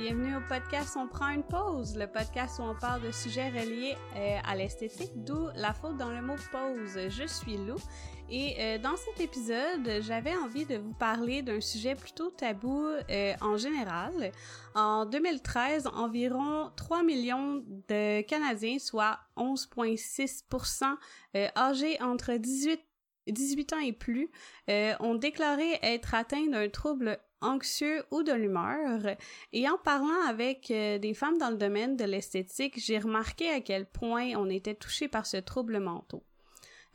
bienvenue au podcast On prend une pause, le podcast où on parle de sujets reliés euh, à l'esthétique, d'où la faute dans le mot pause. Je suis Lou et euh, dans cet épisode, j'avais envie de vous parler d'un sujet plutôt tabou euh, en général. En 2013, environ 3 millions de Canadiens, soit 11,6% âgés entre 18 18 ans et plus, ont déclaré être atteints d'un trouble anxieux ou de l'humeur. Et en parlant avec euh, des femmes dans le domaine de l'esthétique, j'ai remarqué à quel point on était touché par ce trouble mental.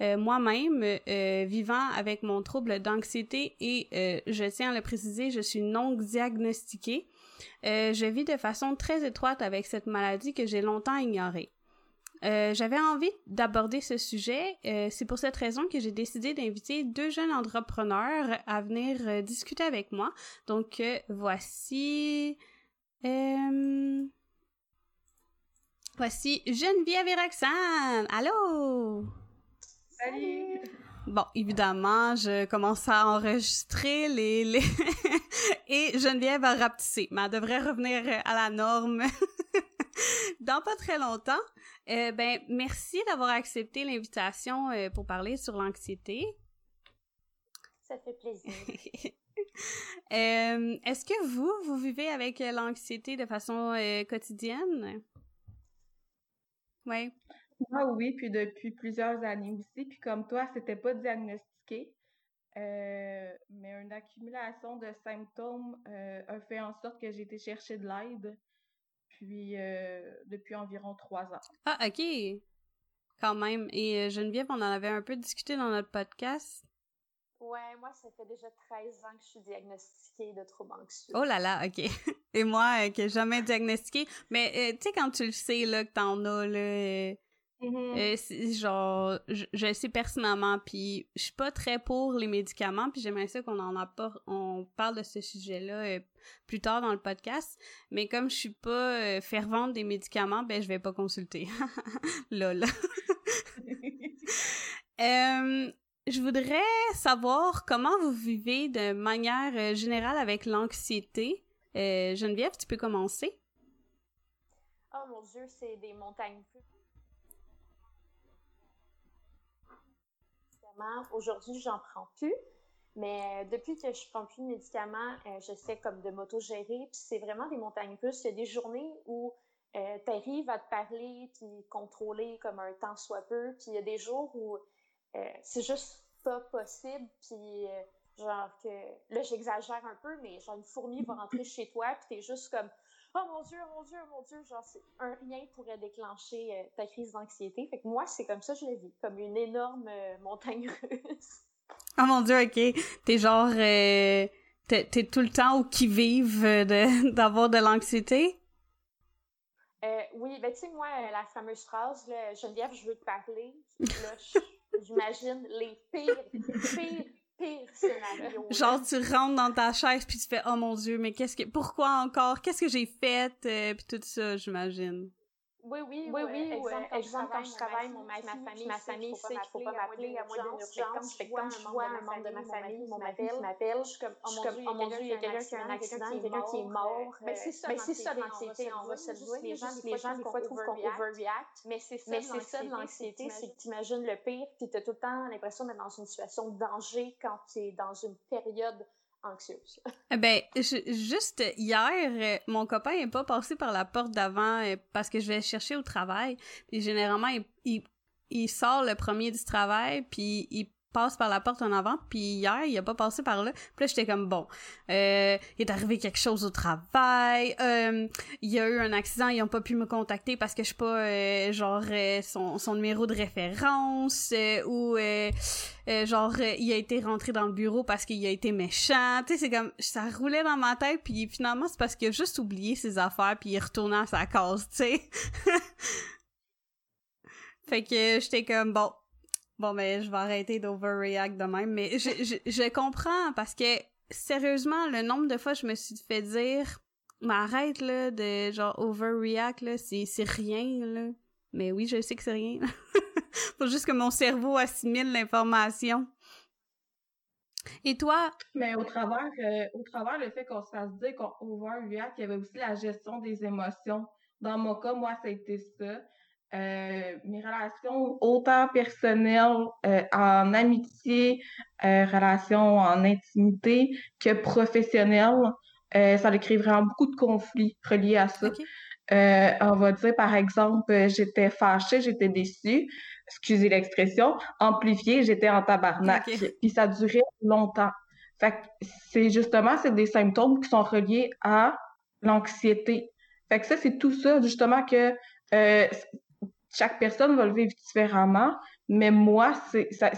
Euh, moi-même, euh, vivant avec mon trouble d'anxiété et je tiens à le préciser, je suis non diagnostiquée, je vis de façon très étroite avec cette maladie que j'ai longtemps ignorée. Euh, j'avais envie d'aborder ce sujet. Euh, c'est pour cette raison que j'ai décidé d'inviter deux jeunes entrepreneurs à venir euh, discuter avec moi. Donc, voici... Voici Geneviève et Roxane. Allô? Salut! Bon, évidemment, je commence à enregistrer les... les et Geneviève a rapetissé, mais elle devrait revenir à la norme dans pas très longtemps. Euh, ben, merci d'avoir accepté l'invitation euh, pour parler sur l'anxiété. Ça fait plaisir. euh, Est-ce que vous, vous vivez avec l'anxiété de façon euh, quotidienne? Oui. Moi, oui, puis depuis plusieurs années aussi. Puis comme toi, c'était pas diagnostiqué. mais une accumulation de symptômes a fait en sorte que j'ai été chercher de l'aide depuis, euh, depuis environ trois ans. Ah, OK. Quand même. Et euh, Geneviève, on en avait un peu discuté dans notre podcast. Ouais, moi, ça fait déjà 13 ans que je suis diagnostiquée de troubles anxieux. Oh là là, OK. Et moi, euh, que jamais diagnostiquée. Mais, tu sais, quand tu le sais, là, que t'en as, là, Mm-hmm. Euh, genre, je, sais personnellement, puis je suis pas très pour les médicaments, puis j'aimerais ça qu'on en a pas, on parle de ce sujet-là euh, plus tard dans le podcast. Mais comme je suis pas euh, fervente des médicaments, ben je vais pas consulter. Lol. je voudrais savoir comment vous vivez de manière générale avec l'anxiété. Geneviève, tu peux commencer? Oh mon Dieu, c'est des montagnes Aujourd'hui, j'en prends plus. Mais euh, depuis que je prends plus de médicaments, euh, j'essaie comme de m'auto-gérer. Puis c'est vraiment des montagnes russes. Il y a des journées où euh, Terry va te parler puis contrôler comme un temps soit peu. Puis il y a des jours où euh, c'est juste pas possible. Puis genre que là j'exagère un peu, mais genre une fourmi va rentrer chez toi puis t'es juste comme oh mon Dieu, mon Dieu, mon Dieu, genre, un rien pourrait déclencher euh, ta crise d'anxiété. Fait que moi, c'est comme ça que je le vis, comme une énorme euh, montagne russe. Oh mon Dieu, ok. T'es genre, euh, t'es tout le temps au qui-vive d'avoir de, l'anxiété? oui, ben tu sais, moi, la fameuse phrase, là, Geneviève, je veux te parler, j'imagine les pires, pires pire scénario. Genre, tu rentres dans ta chaise puis tu fais Oh mon Dieu, mais qu'est-ce que. Pourquoi encore? Qu'est-ce que j'ai fait? Euh, puis tout ça, j'imagine. Oui, oui, oui, oui. Exemple, quand, exemple, quand je travaille, mon ma famille, ma famille sait qu'il ne faut pas m'appeler à moins d'une urgence. Fait que quand je vois un membre de ma famille mon m'appelle, je suis comme, oh mon Dieu, il y a quelqu'un qui a un accident, il y a quelqu'un qui est mort. Mais c'est ça l'anxiété, on va se le dire. Les gens, des fois, trouvent qu'on overreact. Mais c'est ça l'anxiété, c'est que tu imagines le pire, puis tu as tout le temps l'impression d'être dans une situation de danger quand tu es dans une période anxieuse. Eh ben, juste hier, euh, mon copain est pas passé par la porte d'avant euh, parce que je vais chercher au travail. Puis généralement, il, il, sort le premier du travail, puis il passe par la porte en avant, puis hier, il a pas passé par là. Puis là, j'étais comme, bon, euh, il est arrivé quelque chose au travail, euh, il y a eu un accident, ils ont pas pu me contacter parce que je suis pas, euh, genre, euh, son, son numéro de référence, euh, ou, genre, il a été rentré dans le bureau parce qu'il a été méchant. Tu sais, c'est comme, ça roulait dans ma tête, puis finalement, c'est parce qu'il a juste oublié ses affaires, puis il est retourné à sa case, tu sais. fait que j'étais comme, bon, Bon, mais je vais arrêter d'overreact de même, mais je, je, je, comprends parce que, sérieusement, le nombre de fois je me suis fait dire, mais arrête, là, de, genre, overreact, là, c'est, c'est rien, là. Mais oui, je sais que c'est rien. Faut juste que mon cerveau assimile l'information. Et toi? Mais au travers, euh, au travers le fait qu'on se fasse dire qu'on overreact, il y avait aussi la gestion des émotions. Dans mon cas, moi, ça a été ça. Euh, mes relations autant personnelles, euh, en amitié, relations en intimité que professionnelles, ça a créé vraiment beaucoup de conflits reliés à ça. on va dire, par exemple, j'étais fâchée, j'étais déçue excusez l'expression, amplifié, j'étais en tabarnak. Puis ça durait longtemps. Fait que c'est justement, c'est des symptômes qui sont reliés à l'anxiété. Fait que ça, c'est tout ça, justement, que euh, chaque personne va le vivre différemment. Mais moi, ça,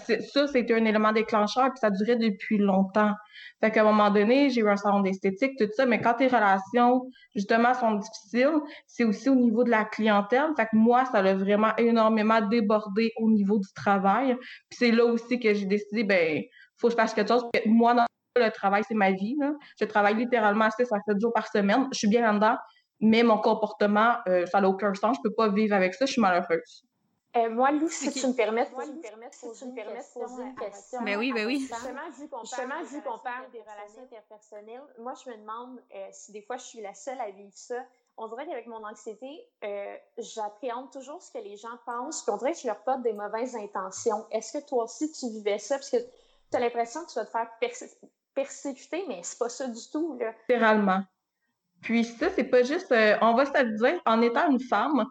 c'était un élément déclencheur, puis ça durait depuis longtemps. Fait qu'à un moment donné, j'ai eu un salon d'esthétique, tout ça, mais quand tes relations, justement, sont difficiles, c'est aussi au niveau de la clientèle. Fait que moi, ça l'a vraiment énormément débordé au niveau du travail. Puis c'est là aussi que j'ai décidé, ben, faut que je fasse quelque chose. Moi, dans le travail, c'est ma vie. Je travaille littéralement 6 à 7 jours par semaine. Je suis bien là-dedans, mais mon comportement, euh, ça n'a aucun sens. Je peux pas vivre avec ça. Je suis malheureuse. Euh, moi, Lou, si tu me permets, de poser une question. Mais oui, mais oui. Justement, vu qu'on parle des relations interpersonnelles, moi, je me demande euh, si des fois je suis la seule à vivre ça. On dirait qu'avec mon anxiété, euh, j'appréhende toujours ce que les gens pensent, puis on dirait que je leur porte des mauvaises intentions. Est-ce que toi aussi, tu vivais ça? Parce que tu as l'impression que tu vas te faire persécuter, mais c'est pas ça du tout. Là. Littéralement. Puis ça, c'est pas juste, on va se dire, en étant une femme,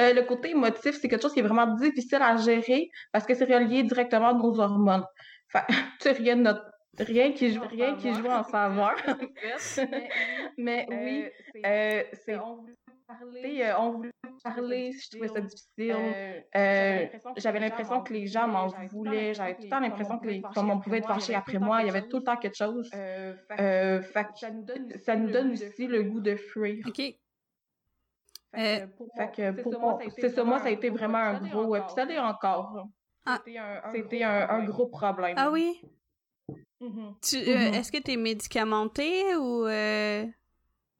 euh, le côté émotif, c'est quelque chose qui est vraiment difficile à gérer parce que c'est relié directement à nos hormones. Enfin, tu rien de notre rien qui joue rien qui joue en faveur mais, oui euh, c'est voulait parler euh, on voulait parler je trouvais ça difficile j'avais l'impression que les gens m'en voulaient j'avais tout le temps l'impression que les, comme on pouvait être fâché après moi il y avait tout le temps quelque chose ça nous donne ça nous donne aussi le goût de fuir OK fait que, pour, moi, c'est ça, moi, ça a été vraiment un gros. Puis ça l'est encore. Ah. C'était un, gros problème. Ah oui? Mm-hmm. Euh, mm-hmm. Est-ce que tu es médicamentée ou. Euh?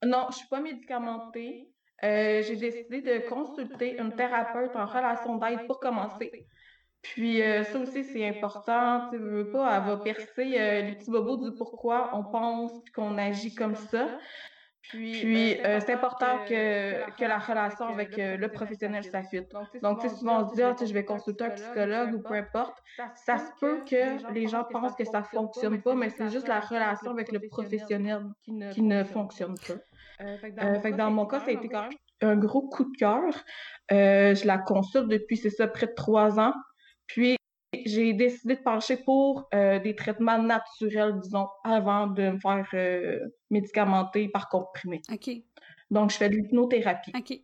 Non, je suis pas médicamentée. Euh, j'ai décidé de consulter une thérapeute en relation d'aide pour commencer. Puis ça aussi, c'est important. Tu veux pas, elle va percer les petits bobos du pourquoi on pense qu'on agit comme ça. Puis, euh, euh, c'est important que, que, la relation avec euh, le professionnel s'affûte. Donc, tu sais, souvent on se dit, ah, je vais consulter un psychologue ou peu importe. Ça se peut que les gens pensent que ça fonctionne pas, mais c'est juste la relation avec le professionnel qui ne fonctionne pas. Fait dans mon cas, ça a été quand même un gros coup de cœur. je la consulte depuis, c'est ça, près de trois ans. Puis, j'ai décidé de pencher pour euh, des traitements naturels, disons, avant de me faire euh, médicamenter par comprimé. OK. Donc, je fais de l'hypnothérapie. OK.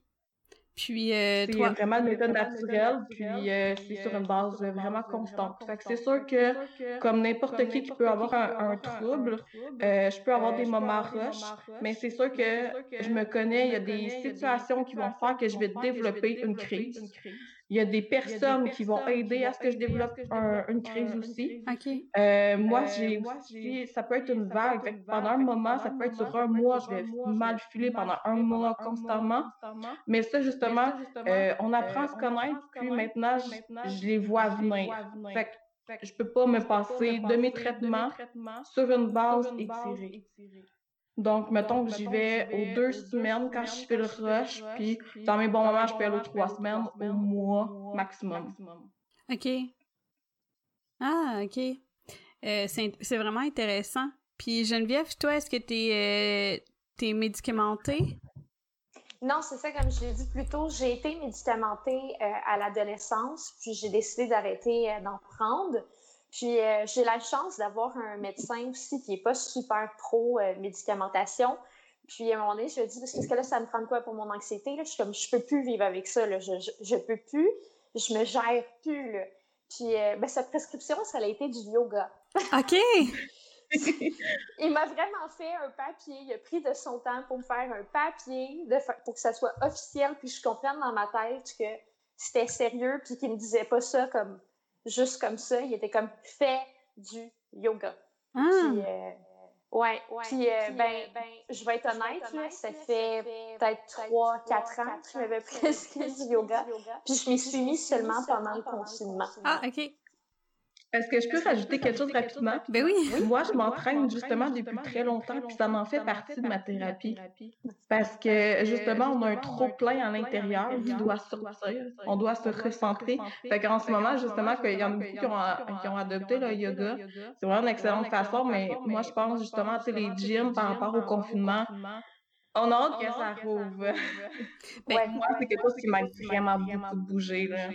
Puis, euh, c'est vraiment une méthode naturelle, puis c'est sur une base vraiment constante. Fait que c'est sûr que, comme n'importe qui qui peut avoir un, trouble, je peux avoir des moments rush, mais c'est sûr que je me connais, il y a des situations qui vont faire que je vais développer une crise. Il y a des personnes qui vont aider à ce que je développe une crise aussi. Euh, moi, j'ai aussi, ça peut être une vague. pendant un moment, ça peut être sur un mois, je vais mal filer pendant un mois constamment. Mais ça, justement, euh, on apprend à se connaître, puis maintenant, je, les vois venir. Fait que je peux pas me passer de mes traitements sur une base étirée. Donc, mettons que j'y vais aux deux semaines quand je fais le rush, puis dans mes bons moments, je peux aller aux trois semaines, au mois maximum. OK. Ah, OK. Euh, c'est vraiment intéressant. Puis Geneviève, toi, est-ce que tu es, euh, médicamentée? Non, c'est ça, comme je l'ai dit plus tôt, j'ai été médicamentée euh, à l'adolescence, puis j'ai décidé d'arrêter d'en prendre. Puis euh, j'ai la chance d'avoir un médecin aussi qui n'est pas super pro euh, médicamentation. Puis à un moment donné, je lui ai dit, parce que là, ça me prend quoi pour mon anxiété? Là? Je suis comme, je peux plus vivre avec ça. Là. Je, je, peux plus. Je me gère plus. Là. Puis euh, ben, sa prescription, ça a été du yoga. OK! il m'a vraiment fait un papier. Il a pris de son temps pour me faire un papier de pour que ça soit officiel, puis je comprenne dans ma tête que c'était sérieux, puis qu'il me disait pas ça comme juste comme ça. Il était comme fait du yoga. Ah. Puis, euh, ouais, ouais. Puis, euh, ben, euh, ben, je vais être honnête, là, ça fait peut-être 3-4 ans que j'avais presque du yoga. Puis je m'y suis mis seulement pendant le confinement. Ah, OK. Est-ce que je peux rajouter quelque chose rapidement? Ben oui. Moi, je m'entraîne justement depuis très longtemps, puis ça m'en fait partie de ma thérapie. Parce que justement, on a un trop plein à l'intérieur qui doit sortir. On doit se recentrer. Fait qu'en ce moment, justement, qu'il y en a beaucoup qui ont, qui ont adopté le yoga. C'est vraiment une excellente façon, mais moi, je pense justement, tu sais, les gyms par rapport au confinement, on a hâte que ça rouvre. Ben, moi, c'est quelque chose qui m'a vraiment beaucoup bougé. Là.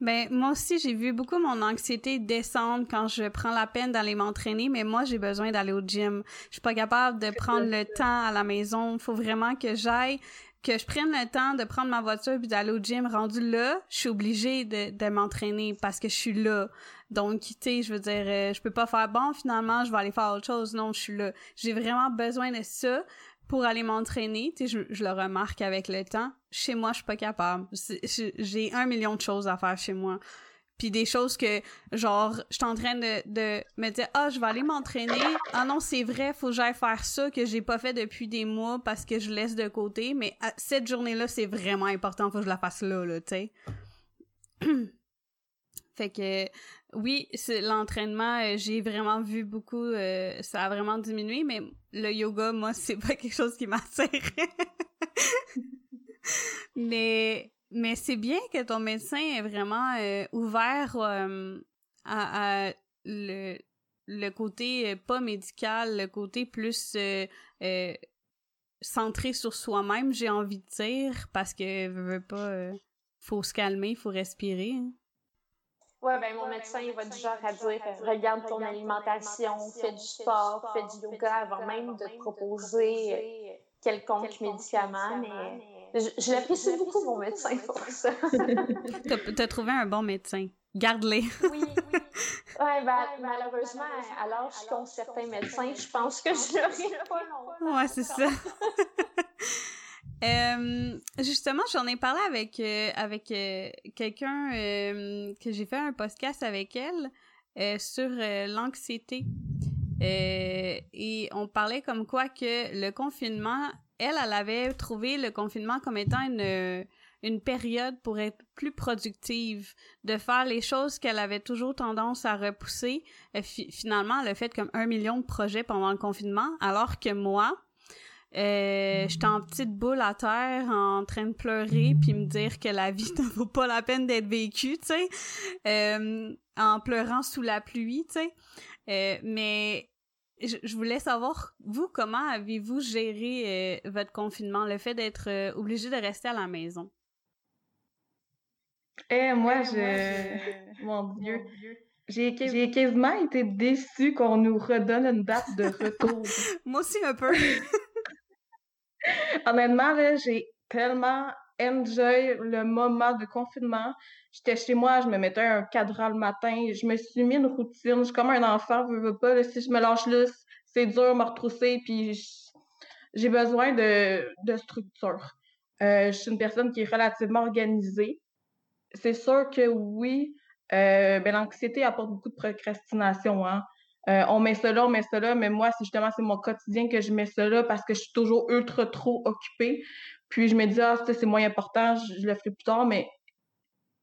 Ben, moi aussi, j'ai vu beaucoup mon anxiété descendre quand je prends la peine d'aller m'entraîner, mais moi, j'ai besoin d'aller au gym. Je suis pas capable de prendre le temps à la maison. Faut vraiment que j'aille, que je prenne le temps de prendre ma voiture puis d'aller au gym. Rendu là, je suis obligée de, de m'entraîner parce que je suis là. Donc, tu sais, je veux dire, euh, je peux pas faire bon, finalement, je vais aller faire autre chose. Non, je suis là. J'ai vraiment besoin de ça pour aller m'entraîner. Tu sais, je, le remarque avec le temps. Chez moi, je suis pas capable. J'ai un million de choses à faire chez moi. Puis des choses que, genre, je suis en train de, me dire, ah, je vais aller m'entraîner. Ah non, c'est vrai, faut que j'aille faire ça que j'ai pas fait depuis des mois parce que je laisse de côté. Mais cette journée-là, c'est vraiment important, faut que je la fasse là, là, tu sais. fait que, oui, l'entraînement, euh, j'ai vraiment vu beaucoup, euh, ça a vraiment diminué, mais le yoga, moi, c'est pas quelque chose qui m'attire. mais mais c'est bien que ton médecin est vraiment euh, ouvert à, le, le côté pas médical, le côté plus centré sur soi-même, j'ai envie de dire, parce que veut pas, faut se calmer, faut respirer. Hein. Ouais, ben mon médecin, il va du genre à dire regarde ton alimentation, fais du sport, fais du yoga avant même de te proposer quelconque médicament. Mais je, l'apprécie beaucoup, mon médecin, pour ça. T'as trouvé un bon médecin. Garde-les. oui, oui. Ouais, ben, malheureusement, à l'âge qu'ont certains médecins, je pense que je l'aurai pas longtemps. Ouais, c'est ça. Euh, justement, j'en ai parlé avec euh, euh, quelqu'un que j'ai fait un podcast avec elle sur l'anxiété et on parlait comme quoi que le confinement, elle, elle avait trouvé le confinement comme étant une une période pour être plus productive, de faire les choses qu'elle avait toujours tendance à repousser. finalement, elle a fait comme un million de projets pendant le confinement, alors que moi, euh, j'étais en petite boule à terre en train de pleurer puis me dire que la vie ne vaut pas la peine d'être vécue, tu sais, euh, en pleurant sous la pluie, tu sais. Euh, mais je, voulais savoir, vous, comment avez-vous géré euh, votre confinement, le fait d'être euh, obligé de rester à la maison? Eh, moi, je... Mon Dieu. J'ai quasiment été déçue qu'on nous redonne une date de retour. moi aussi, un peu. Honnêtement, j'ai tellement enjoy le moment de confinement. J'étais chez moi, je me mettais un cadran le matin, je me suis mis une routine. Je suis comme un enfant, je veux pas. si je me lâche là, c'est dur me retrousser, puis j'ai besoin de, de structure. Euh, je suis une personne qui est relativement organisée. C'est sûr que oui, euh, ben, l'anxiété apporte beaucoup de procrastination. Hein? Euh, on met cela, on met cela, mais moi, c'est justement c'est mon quotidien que je mets cela parce que je suis toujours ultra trop occupée. Puis je me dis, ah, c'est moins important, je, le ferai plus tard, mais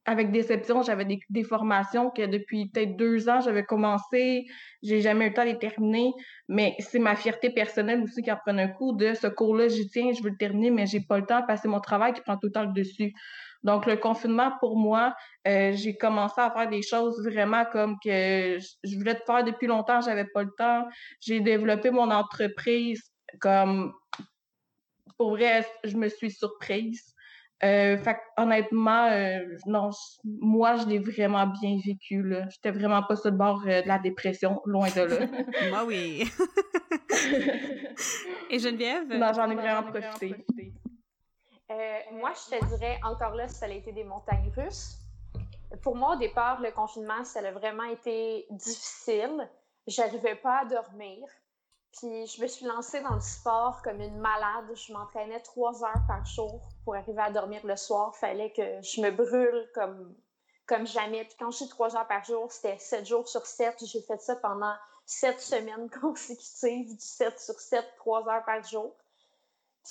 avec déception, j'avais des, des, formations que depuis peut-être deux ans, j'avais commencé, j'ai jamais eu le temps de les terminer, mais c'est ma fierté personnelle aussi qui en prend un coup de ce cours-là, j'y tiens, je veux le terminer, mais j'ai pas le temps, parce que c'est mon travail qui prend tout le temps le dessus. Donc, le confinement, pour moi, euh, j'ai commencé à faire des choses vraiment comme que je voulais te faire depuis longtemps, j'avais pas le temps. J'ai développé mon entreprise comme, pour vrai, je me suis surprise. Euh, fait honnêtement, euh, non, moi, je l'ai vraiment bien vécu, là. J'étais vraiment pas sur le bord euh, de la dépression, loin de là. moi, oui. Et Geneviève? Non, j'en ai vraiment profité. Euh, moi, je te dirais, encore là, ça a été des montagnes russes. Pour moi, au départ, le confinement, ça a vraiment été difficile. J'arrivais pas à dormir. Puis je me suis lancée dans le sport comme une malade. Je m'entraînais trois heures par jour pour arriver à dormir le soir. Fallait que je me brûle comme, comme jamais. Puis quand je dis trois heures par jour, c'était sept jours sur sept. J'ai fait ça pendant sept semaines consécutives, du sept sur sept, trois heures par jour.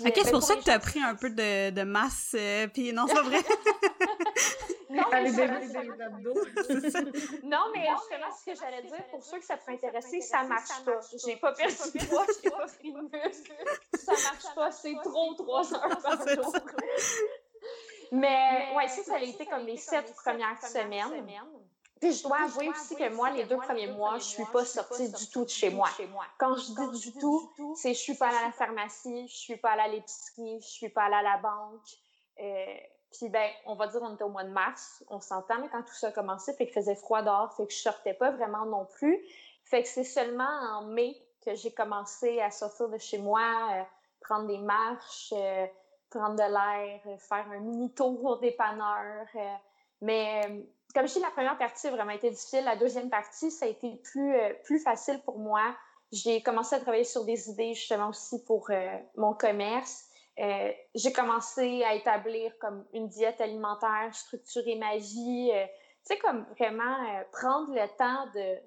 Ok, c'est pour ça que tu as pris un peu de, de masse, euh, puis non, c'est pas vrai. non, mais non, mais justement, ce que j'allais dire, pour ceux que ça peut intéresser, ça marche pas. J'ai pas perdu de poids, j'ai pas pris de muscle. Ça marche pas, c'est trop trois heures par jour. Mais ouais, ça, ça a été comme les sept premières semaines. Puis je dois avouer aussi que moi, les deux premiers mois, je suis pas sortie du tout de chez moi. Quand je dis du tout, c'est je suis pas allée à la pharmacie, je suis pas allée à l'épicerie, je suis pas allée à la banque. Euh, puis ben, on va dire on était au mois de mars, on s'entend, mais quand tout ça a commencé, fait qu'il faisait froid dehors, fait que je sortais pas vraiment non plus. Fait que c'est seulement en mai que j'ai commencé à sortir de chez moi, euh, prendre des marches, euh, prendre de l'air, faire un mini tour au dépanneur. mais comme je dis, la première partie a vraiment été difficile. La deuxième partie, ça a été plus, euh, plus facile pour moi. J'ai commencé à travailler sur des idées justement aussi pour euh, mon commerce. Euh, j'ai commencé à établir comme une diète alimentaire, structurer ma vie. tu sais, comme vraiment prendre le temps de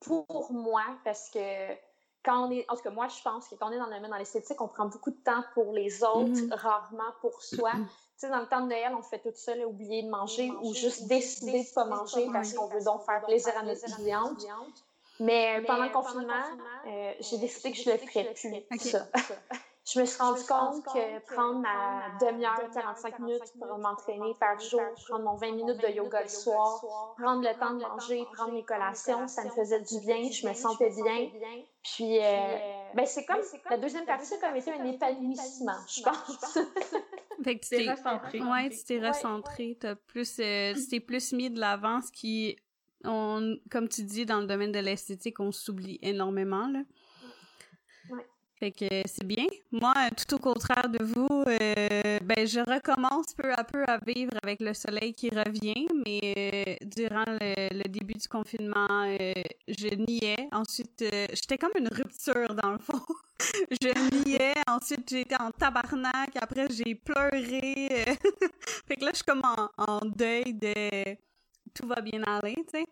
pour moi parce que quand on est, en tout cas moi je pense que quand on est dans le domaine dans l'esthétique, on prend beaucoup de temps pour les autres, mm-hmm. rarement pour soi. sais, dans le temps de Noël, on fait tout ça, oublier de manger ou juste décider de ne pas manger parce qu'on veut donc faire plaisir à notre cliente. Mais pendant le confinement, euh, j'ai décidé que je ne le ferais plus, ça. je me suis rendu compte que prendre ma demi-heure, 45 minutes pour m'entraîner par jour, prendre mon 20 minutes de yoga le soir, prendre le temps de manger, prendre mes collations, ça me faisait du bien, je me sentais bien. Puis, euh, ben c'est comme, la deuxième partie a comme été un épanouissement, je pense. fait que tu t'es recentré. Ouais, tu t'es recentré, t'as plus, euh, tu t'es plus mis de l'avant, ce qui, on, comme tu dis, dans le domaine de l'esthétique, on s'oublie énormément, là. Fait que c'est bien. Moi, tout au contraire de vous, euh, ben je recommence peu à peu à vivre avec le soleil qui revient, mais euh, durant le, début du confinement, euh, je niais. Ensuite, j'étais comme une rupture dans le fond. je niais. Ensuite, j'étais en tabarnak. Après, j'ai pleuré. fait que là, je suis comme en, en deuil de tout va bien aller, tu sais.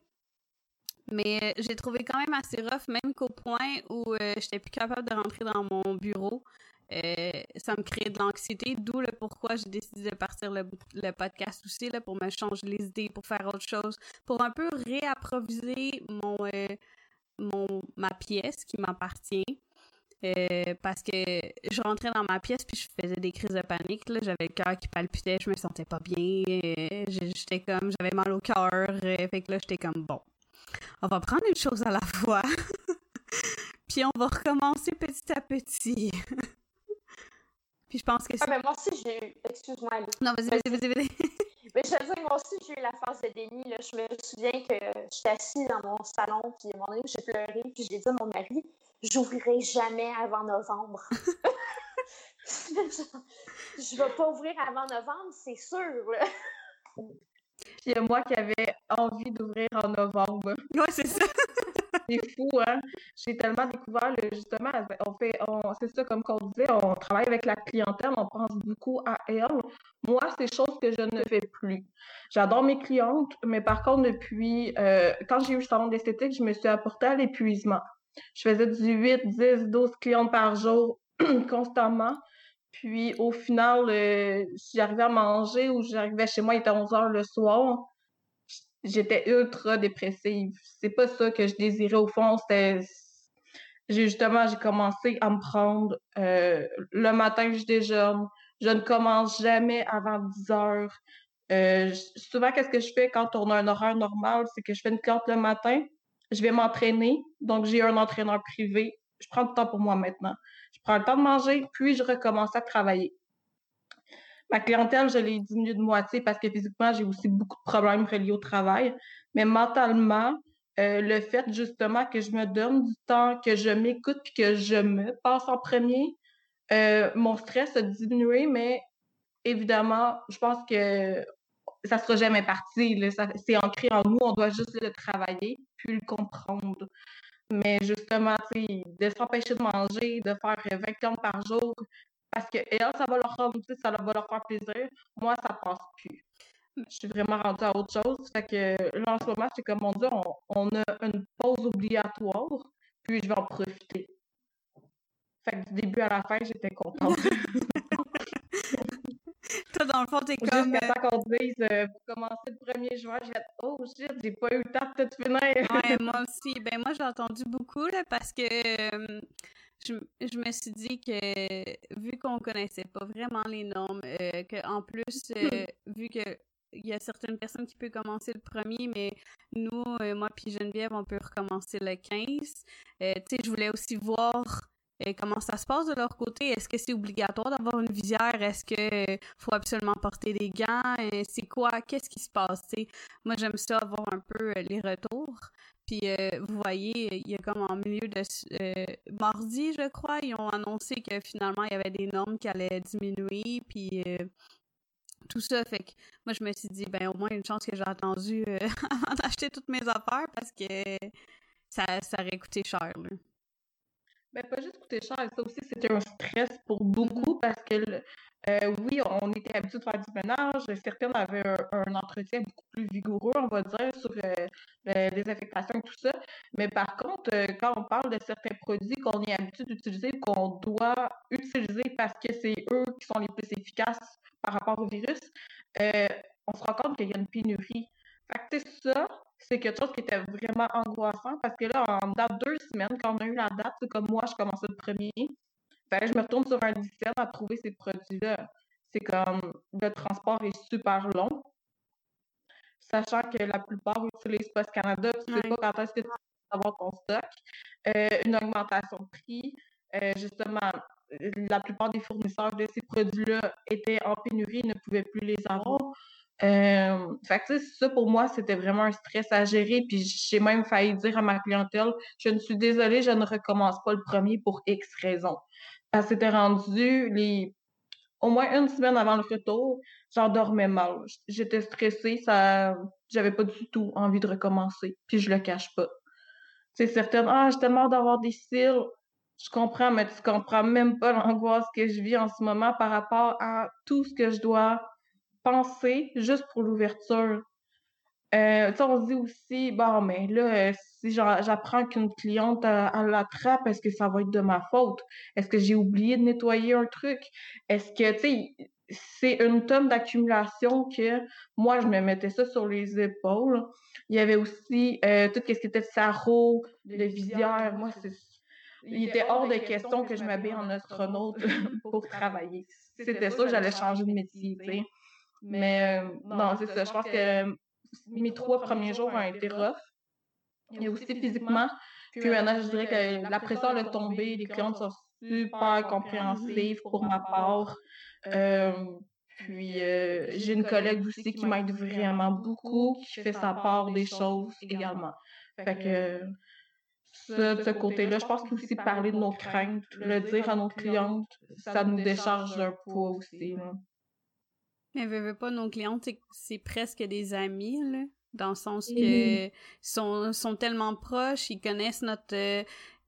Mais euh, j'ai trouvé quand même assez rough, même qu'au point où euh, j'étais plus capable de rentrer dans mon bureau. Euh, ça me créait de l'anxiété, d'où le pourquoi j'ai décidé de partir le, podcast aussi, là, pour me changer les idées, pour faire autre chose, pour un peu réapproviser mon, mon, ma pièce qui m'appartient. parce que je rentrais dans ma pièce puis je faisais des crises de panique. J'avais le cœur qui palpitait, je me sentais pas bien. j'étais comme, j'avais mal au cœur. fait que là, j'étais comme, bon, on va prendre une chose à la fois. Puis on va recommencer petit à petit. Puis je pense que c'est. Ah, mais moi aussi, j'ai eu. Excuse-moi, Non, vas-y, vas-y, vas-y, vas-y. Mais je veux dire, moi aussi, j'ai eu la phase de déni. Là. Je me souviens que j'étais assise dans mon salon, puis à un moment donné, j'ai pleuré, puis j'ai dit à mon mari, j'ouvrirai jamais avant novembre. je ne vais pas ouvrir avant novembre, c'est sûr. Là. Il y a moi qui avais envie d'ouvrir en novembre. Oui, c'est ça. c'est fou, hein? J'ai tellement découvert, justement, on fait, on, c'est ça, comme on disait, on travaille avec la clientèle, on pense beaucoup à elle. Moi, c'est chose que je ne fais plus. J'adore mes clientes, mais par contre, depuis, euh, quand j'ai eu le salon d'esthétique, je me suis apporté à l'épuisement. Je faisais du 8, 10, 12 clientes par jour constamment. Puis au final, euh, si j'arrivais à manger ou j'arrivais chez moi, il était 11 heures le soir, j'étais ultra dépressive. C'est pas ça que je désirais au fond. C'était. Justement, j'ai commencé à me prendre euh, le matin, je déjeune. Je ne commence jamais avant 10 heures. Euh, souvent, qu'est-ce que je fais quand on a un horaire normal? C'est que je fais une cliente le matin, je vais m'entraîner. Donc, j'ai un entraîneur privé. Je prends du temps pour moi maintenant. Prends le temps de manger, puis je recommence à travailler. Ma clientèle, je l'ai diminuée de moitié parce que physiquement, j'ai aussi beaucoup de problèmes reliés au travail. Mais mentalement, euh, le fait justement que je me donne du temps, que je m'écoute puis que je me passe en premier, euh, mon stress a diminué, mais évidemment, je pense que ça sera jamais parti. C'est ancré en nous, on doit juste le travailler puis le comprendre. Mais justement, de s'empêcher de manger, de faire 20 ans par jour, parce que elle, ça va leur ça va leur faire plaisir. Moi, ça passe plus. Je suis vraiment rendue à autre chose. Fait que là, en ce moment, c'est comme on dit, on, a une pause obligatoire, puis je vais en profiter. Fait que du début à la fin, j'étais contente. Toi, dans le fond, t'es comme. Jusqu'à temps qu'on dise, euh, pour commencer le 1er juin, j'ai oh shit, j'ai pas eu le temps de tout finir. ouais, moi aussi. Ben, moi, j'ai entendu beaucoup, là, parce que euh, je, je, me suis dit que, vu qu'on connaissait pas vraiment les normes, euh, qu'en plus, euh, vu que il y a certaines personnes qui peuvent commencer le premier, mais nous, moi puis Geneviève, on peut recommencer le 15. tu sais, je voulais aussi voir comment ça se passe de leur côté? Est-ce que c'est obligatoire d'avoir une visière? Est-ce qu'il faut absolument porter des gants? C'est quoi? Qu'est-ce qui se passe? moi, j'aime ça avoir un peu euh, les retours. Puis, euh, vous voyez, il y a comme en milieu de euh, mardi, je crois, ils ont annoncé que finalement, il y avait des normes qui allaient diminuer. Puis, tout ça. Fait que moi, je me suis dit, ben, au moins, une chance que j'ai attendu avant d'acheter toutes mes affaires parce que ça, ça aurait coûté cher. Là. Ben, pas juste coûter cher, ça aussi, c'était un stress pour beaucoup parce que, euh, oui, on était habitué de faire du ménage. Certaines avaient un, entretien beaucoup plus vigoureux, on va dire, sur euh, les désinfectation et tout ça. Mais par contre, euh, quand on parle de certains produits qu'on est habitué d'utiliser, qu'on doit utiliser parce que c'est eux qui sont les plus efficaces par rapport au virus, on se rend compte qu'il y a une pénurie. Fait que ça, c'est quelque chose qui était vraiment angoissant parce que là, en date deux semaines, quand on a eu la date, c'est comme moi, je commençais le premier. Ben, je me retourne sur un dixième à trouver ces produits-là. C'est comme le transport est super long. Sachant que la plupart utilisent Post Canada, tu ne sais pas quand est-ce que tu vas avoir ton stock. Euh, une augmentation de prix. Euh, justement, la plupart des fournisseurs de ces produits-là étaient en pénurie, ne pouvaient plus les avoir. Euh, que, ça, pour moi, c'était vraiment un stress à gérer. Puis j'ai même failli dire à ma clientèle, je ne suis désolée, je ne recommence pas le premier pour X raisons. Elle s'était rendue les... au moins une semaine avant le retour, j'en dormais mal. J'étais stressée, ça... j'avais pas du tout envie de recommencer. Puis je le cache pas. C'est certain, ah, j'ai tellement d'avoir des cils. Je comprends, mais tu comprends même pas l'angoisse que je vis en ce moment par rapport à tout ce que je dois penser juste pour l'ouverture. Euh, on se dit aussi, bon, mais là, euh, si j'apprends qu'une cliente a, l'attrape, est-ce que ça va être de ma faute? Est-ce que j'ai oublié de nettoyer un truc? Est-ce que, tu sais, c'est une tonne d'accumulation que moi, je me mettais ça sur les épaules. Il y avait aussi euh, tout ce qui était de sarreau, de visière. Moi, c'est il était hors de question que je m'habille en astronaute pour travailler. C'était ça, j'allais changer de métier, tu sais. Mais euh, non, c'est ça. Je pense que mes trois premiers jours ont été rough. Et aussi physiquement. Puis maintenant, je dirais que la pression est tombée. Les clientes sont super compréhensives pour ma part. Euh, puis euh, j'ai une collègue aussi qui m'aide vraiment beaucoup, qui fait sa part des choses également. Fait que ça, de ce côté-là, je pense qu'aussi parler de nos craintes, le dire à nos clientes, ça nous décharge d'un poids aussi. Mais veux, pas, nos clientes, c'est presque des amis, là. Dans le sens que sont, sont tellement proches, ils connaissent notre euh,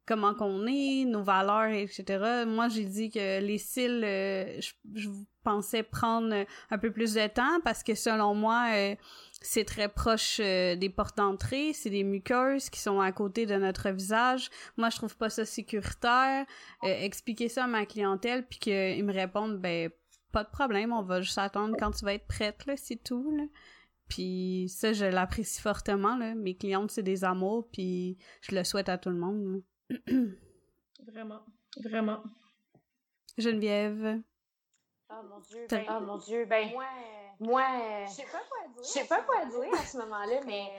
comment qu'on est, nos valeurs, etc. Moi, j'ai dit que les cils, euh, je, pensais prendre un peu plus de temps parce que selon moi, euh, c'est très proche des portes d'entrée, c'est des muqueuses qui sont à côté de notre visage. Moi, je trouve pas ça sécuritaire. expliquer ça à ma clientèle puis qu'ils me répondent, ben pas de problème, on va juste attendre quand tu vas être prête, là, c'est tout, là. Puis ça, je l'apprécie fortement, là. Mes clientes, c'est des amours, puis je le souhaite à tout le monde. vraiment, vraiment. Geneviève. Oh mon Dieu, ben, oh mon Dieu, ben, moi, moi je sais pas quoi dire. Je sais pas quoi dire à ce moment-là, mais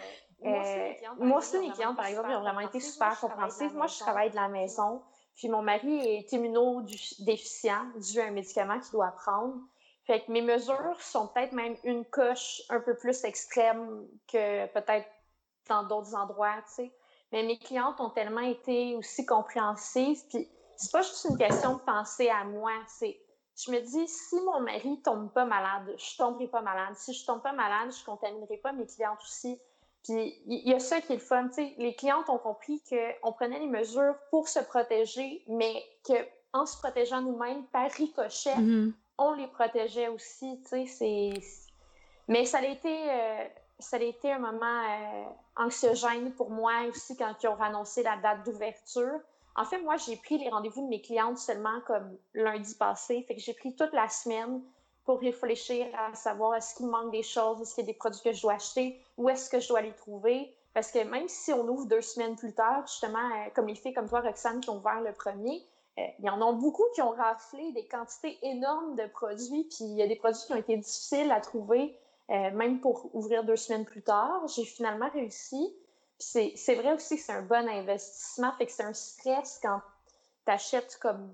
euh, moi aussi, mes clientes, par exemple, ils ont vraiment été super compréhensifs. Moi, je travaille de la maison. Puis mon mari est immunodéficient dû à un médicament qu'il doit prendre. Fait que mes mesures sont peut-être même une coche un peu plus extrême que peut-être dans d'autres endroits, tu sais. Mais mes clientes ont tellement été aussi compréhensives. Puis c'est pas juste une question de penser à moi. C'est, je me dis, si mon mari tombe pas malade, je tomberai pas malade. Si je tombe pas malade, je contaminerai pas mes clientes aussi. Puis il y a ça qui est le fun, tu sais, les clientes ont compris qu'on prenait les mesures pour se protéger, mais qu'en se protégeant nous-mêmes par ricochet, mm-hmm. on les protégeait aussi, tu sais, Mais ça a été, euh, ça a été un moment euh, anxiogène pour moi aussi quand ils ont annoncé la date d'ouverture. En fait, moi, j'ai pris les rendez-vous de mes clientes seulement comme lundi passé, fait que j'ai pris toute la semaine pour réfléchir à savoir est-ce qu'il manque des choses, est-ce qu'il y a des produits que je dois acheter, où est-ce que je dois les trouver. Parce que même si on ouvre deux semaines plus tard, justement, euh, comme les filles comme toi, Roxane, qui ont ouvert le premier, euh, il y en a beaucoup qui ont raflé des quantités énormes de produits, puis il y a des produits qui ont été difficiles à trouver, euh, même pour ouvrir deux semaines plus tard. J'ai finalement réussi. C'est vrai aussi que c'est un bon investissement, fait que c'est un stress quand tu achètes comme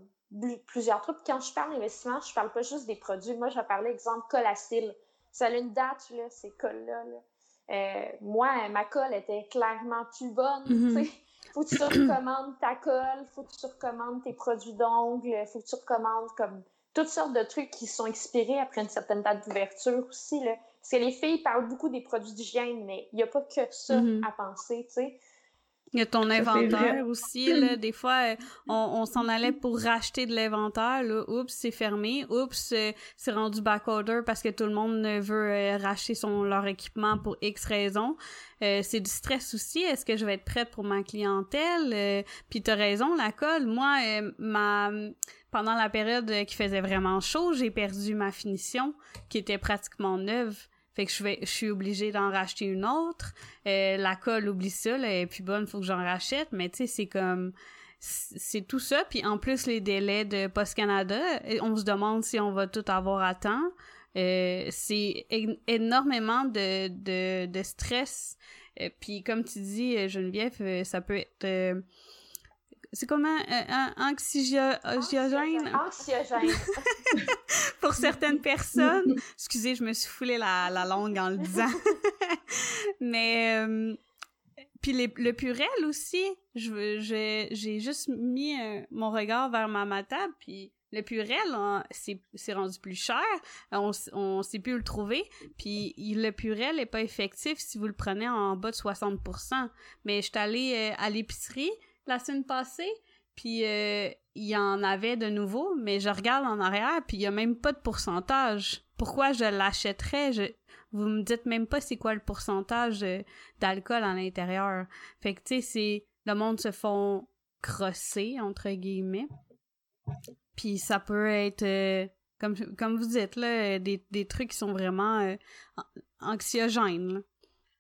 plusieurs trucs. Quand je parle d'investissement, je parle pas juste des produits. Moi, je vais parler, exemple, Colacil. Ça a une date, là, ces cols-là. Euh, moi, ma colle était clairement plus bonne. Mm-hmm. Faut que tu recommandes ta colle, faut que tu recommandes tes produits d'ongles, faut que tu recommandes comme toutes sortes de trucs qui sont expirés après une certaine date d'ouverture aussi. Là. Parce que les filles parlent beaucoup des produits d'hygiène, mais il n'y a pas que ça mm-hmm. à penser, tu sais. Il y a ton inventaire aussi, là. Des fois, euh, on, s'en allait pour racheter de l'inventaire, là. Oups, c'est fermé. Oups, euh, c'est rendu backorder parce que tout le monde veut euh, racheter son, leur équipement pour X raisons. c'est du stress aussi. Est-ce que je vais être prête pour ma clientèle? Puis t'as raison, la colle. Moi, ma pendant la période qui faisait vraiment chaud, j'ai perdu ma finition qui était pratiquement neuve. Fait que je, vais, je suis obligée d'en racheter une autre. Euh, la colle, oublie ça, elle est plus bonne, faut que j'en rachète. Mais tu sais, c'est comme... C'est tout ça. Puis en plus, les délais de Post Canada, on se demande si on va tout avoir à temps. Euh, c'est énormément de, de, stress. Euh, puis comme tu dis, Geneviève, ça peut être c'est comme un, un, anxiogène. Anxiogène. Pour certaines personnes. Excusez, je me suis foulé la, la langue en le disant. Mais. Euh, puis le purel aussi, je, j'ai juste mis euh, mon regard vers ma, ma table, puis le purel, c'est rendu plus cher. On, on sait plus le trouver. Puis le purel est pas effectif si vous le prenez en bas de 60%. Mais je suis allée euh, à l'épicerie, la semaine passée, puis euh, il y en avait de nouveau, mais je regarde en arrière, puis il y a même pas de pourcentage. Pourquoi je l'achèterais? Je... Vous me dites même pas c'est quoi le pourcentage euh, d'alcool à l'intérieur. Fait que, tu sais. Le monde se font crosser, entre guillemets. Puis ça peut être... Euh, comme, vous dites, là, des, des trucs qui sont vraiment anxiogènes.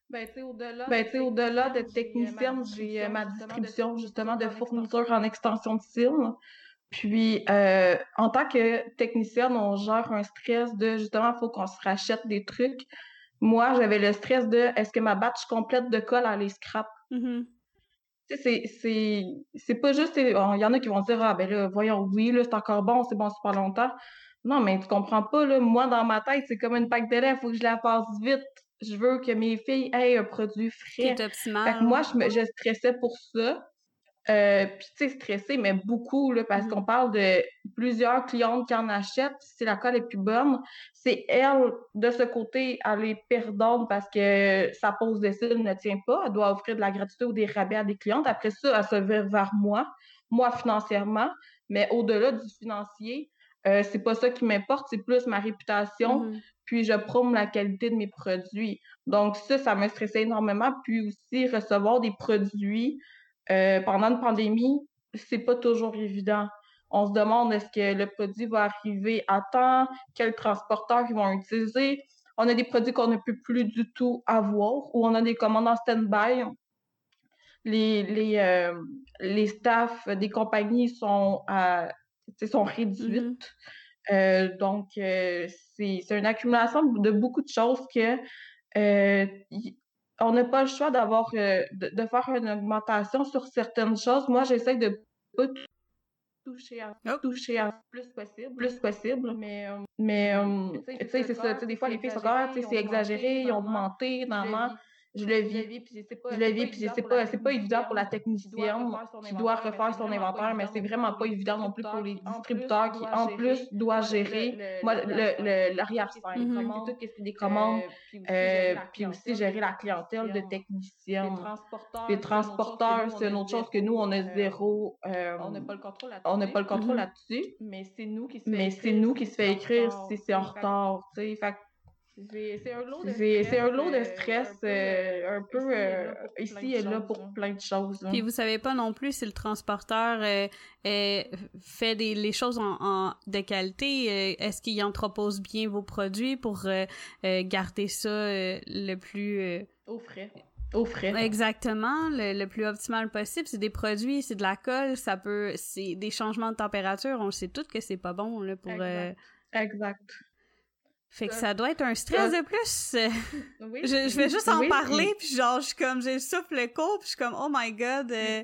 Ben, tu sais, au-delà ben, au-delà de technicienne, j'ai euh, ma distribution justement de fournitures en extension de cils. Puis, euh, en tant que technicienne, on gère un stress de justement, il faut qu'on se rachète des trucs. Moi, j'avais le stress de est-ce que ma batch complète de colle les scrap? Mm-hmm. Tu sais, c'est pas juste. Il y en a qui vont dire Ah, ben là, voyons, oui, là, c'est encore bon, c'est bon super longtemps. Non, mais tu comprends pas, là. Moi, dans ma tête, c'est comme une pack de lait, il faut que je la fasse vite je veux que mes filles aient un produit frais. Fait que moi, je, me, je stressais pour ça. Euh, puis, tu sais, stressé, mais beaucoup, là, parce mm-hmm. qu'on parle de plusieurs clientes qui en achètent. Si la colle est plus bonne, c'est elle, de ce côté, elle est perdante parce que sa pose de cils ne tient pas. Elle doit offrir de la gratuité ou des rabais à des clientes. Après ça, elle se vire vers moi, moi financièrement. Mais au-delà du financier, euh, c'est pas ça qui m'importe, c'est plus ma réputation. Mm-hmm puis je prône la qualité de mes produits. Donc ça, ça me stressait énormément. Puis aussi, recevoir des produits euh, pendant une pandémie, c'est pas toujours évident. On se demande est-ce que le produit va arriver à temps, quels transporteurs ils vont utiliser? On a des produits qu'on ne peut plus du tout avoir ou on a des commandes en stand-by. Les, les, euh, les staffs des compagnies sont, à, sont réduites. Mm-hmm. Euh, donc, euh, c'est une accumulation de beaucoup de choses que euh, on n'a pas le choix d'avoir de, faire une augmentation sur certaines choses. Moi, j'essaie de pas toucher à, toucher à plus possible, plus possible, mais mais tu sais c'est ça, des fois les filles sont ah, c'est exagéré, ils ont augmenté, normalement je le vis. Je le vis, puis c'est pas, c'est pas évident pour la technicienne qui doit refaire son inventaire, mais c'est vraiment pas évident non plus pour les distributeurs qui, en plus, doivent gérer l'arrière-scène, tout ce des commandes, puis aussi gérer la clientèle de techniciens. Les transporteurs, c'est une autre chose que nous, on a zéro. On n'a pas le contrôle là-dessus. On n'a pas le contrôle mm-hmm. là-dessus. Mais c'est nous qui se fait écrire si c'est en retard, tu sais. C'est un lot de stress, un lot de stress un peu, ici et là pour plein de choses. Puis vous savez pas non plus si le transporteur fait des, les choses en, de qualité. Est-ce qu'il entrepose bien vos produits pour garder ça le plus... au frais au frais. Exactement, le, plus optimal possible. C'est des produits, c'est de la colle, ça peut, c'est des changements de température. On sait tout que c'est pas bon là pour. Exact. exact. Fait que ça doit être un stress de plus. Oui, je, je vais juste en parler, puis genre, je suis comme, j'ai le souffle court, puis je suis comme, oh my god. Euh,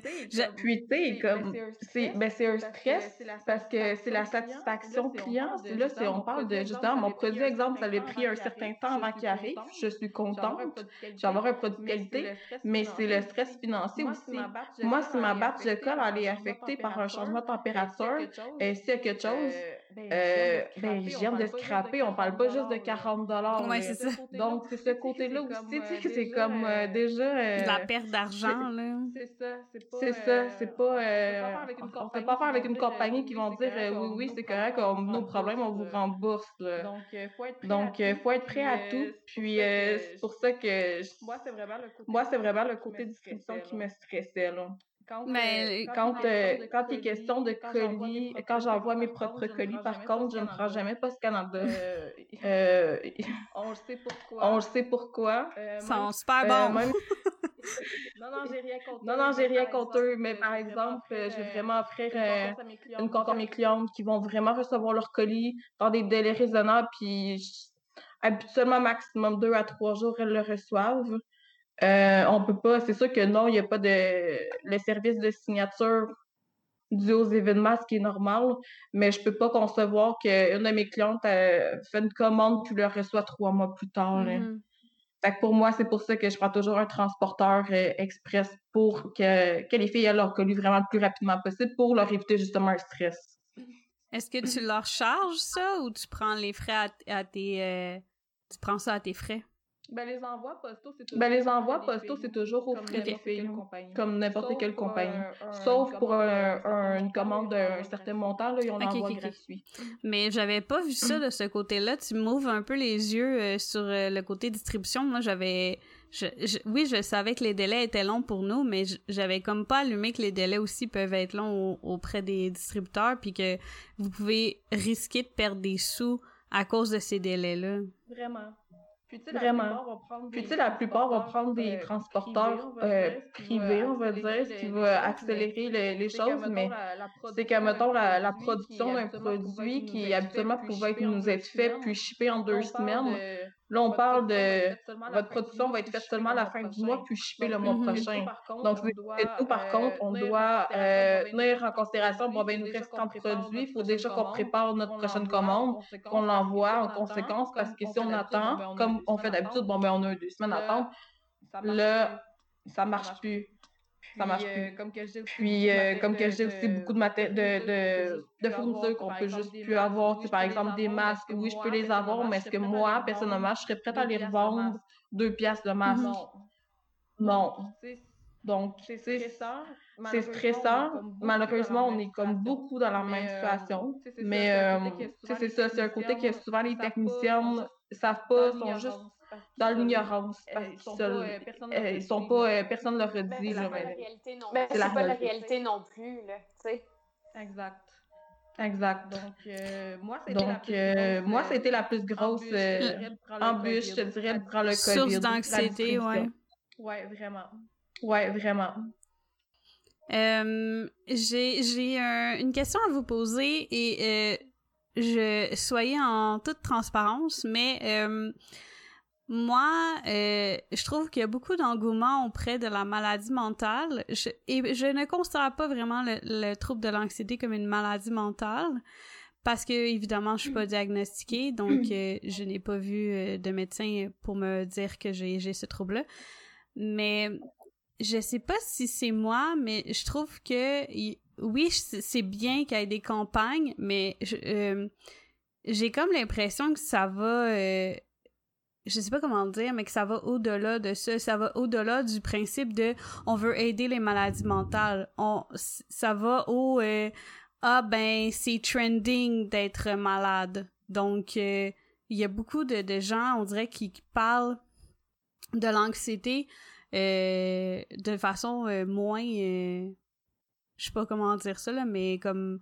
puis tu sais, comme, c'est ben, un stress parce que c'est la satisfaction client. Là, on parle de, justement, mon produit, exemple, ça avait pris un certain temps avant qu'il arrive. Je suis contente. J'ai avoir un produit de qualité, mais c'est le stress financier aussi. Moi, si ma batch de colle, elle est affectée par un changement de température, et s'il y a quelque chose, ben, euh, ben, de scraper. On parle pas juste de 40 dollars. Ouais, c'est ça. Donc, c'est ce côté-là aussi, tu sais, c'est comme euh, déjà... Euh, la perte d'argent, là. C'est ça, c'est pas... C'est ça, c'est pas... on peut pas faire avec une compagnie qui vont dire oui, oui, c'est correct, nos problèmes, on vous rembourse. Donc, faut être prêt Donc, faut être prêt à tout. Puis, c'est pour ça que... Moi, c'est vraiment le côté... Moi, c'est vraiment le côté distribution qui me stressait, là. Quand, mais quand, euh, quand, il est question de colis, quand j'envoie mes propres colis, par contre, je ne prends jamais Post Canada. Euh, euh, on le sait pourquoi. On le sait pourquoi. Ils sont super bons. non, non, j'ai rien contre eux. Non, non, j'ai rien contre eux, mais par exemple, je vais vraiment offrir une compte à mes clientes qui vont vraiment recevoir leur colis dans des délais raisonnables, puis habituellement, maximum deux à trois jours, elles le reçoivent. Euh, on peut pas, c'est sûr que non, il n'y a pas de le service de signature dû aux événements, ce qui est normal, mais je peux pas concevoir qu'une de mes clientes euh, fait une commande puis le reçoit trois mois plus tard. Mm-hmm. pour moi, c'est pour ça que je prends toujours un transporteur euh, express pour que, que les filles aient leur colis vraiment le plus rapidement possible pour leur éviter justement un stress. Est-ce que tu leur charges ça ou tu prends les frais à, tes tu prends ça à tes frais? Ben, les envois postaux, c'est toujours, ben, les envois postaux, c'est toujours au frais des filles, comme n'importe quelle compagnie. Sauf pour une commande d'un certain montant, là, ils ont l'envoi gratuit. Mais j'avais pas vu ça de ce côté-là. Tu m'ouvres un peu les yeux euh, sur euh, le côté distribution. Moi, j'avais... oui, je savais que les délais étaient longs pour nous, mais j'avais comme pas allumé que les délais aussi peuvent être longs auprès des distributeurs, puis que vous pouvez risquer de perdre des sous à cause de ces délais-là. Vraiment. Vraiment. Puis, tu sais, la plupart vont prendre des transporteurs privés, on va dire, ce qui va accélérer les, choses, mais c'est que, mettons, la, production d'un produit qui habituellement pouvait nous être fait puis shippé en deux semaines, Là, on parle de votre production va être faite seulement à la fin du mois, puis shippée le mois prochain. Donc, nous, par contre, on doit euh, tenir en considération, bon, ben, il nous reste tant de produits, il faut déjà qu'on prépare notre prochaine commande, qu'on l'envoie en conséquence, parce que si on attend, comme on fait d'habitude, bon, ben, on a deux semaines à attendre, là, ça marche plus ça marche euh, plus. comme que aussi, Puis, euh, comme que j'ai aussi beaucoup de, de, de, de fournitures qu'on peut juste plus avoir. par exemple, des masques, oui, je peux les avoir, mais est-ce que moi, personnellement, je serais prête à les revendre deux piastres de masque? Non. Donc, c'est stressant. C'est stressant. Malheureusement, on est comme beaucoup dans la même euh, situation. Mais c'est ça, c'est un côté que souvent les techniciens ne savent pas, sont juste dans l'ignorance parce qu'ils sont, pas, euh, sont pas euh, personne leur a dit. Ben, c'est pas la réalité non, ben, c'est pas la réalité non plus là, tu sais. Exact. Exact. Donc, euh, moi, c'était la, plus moi, c'était la plus grosse embûche, je te dirais, de prendre le COVID. Source d'anxiété, ouais. Ouais, vraiment. Ouais, vraiment. j'ai j'ai une question à vous poser et je soyez en toute transparence, mais moi, euh, je trouve qu'il y a beaucoup d'engouement auprès de la maladie mentale. Je, et je ne considère pas vraiment le, trouble de l'anxiété comme une maladie mentale parce que évidemment, je suis pas diagnostiquée, donc euh, je n'ai pas vu euh, de médecin pour me dire que j'ai j'ai ce trouble-là. Mais je sais pas si c'est moi, mais je trouve que oui, c'est bien qu'il y ait des campagnes, mais j'ai comme l'impression que ça va je sais pas comment dire, mais que ça va au-delà de ça. Ça va au-delà du principe de on veut aider les maladies mentales. On, ça va au euh, ah ben c'est trending d'être malade. Donc euh, il y a beaucoup de, de gens, on dirait, qui, parlent de l'anxiété euh, de façon moins... Je sais pas comment dire ça, là, mais comme...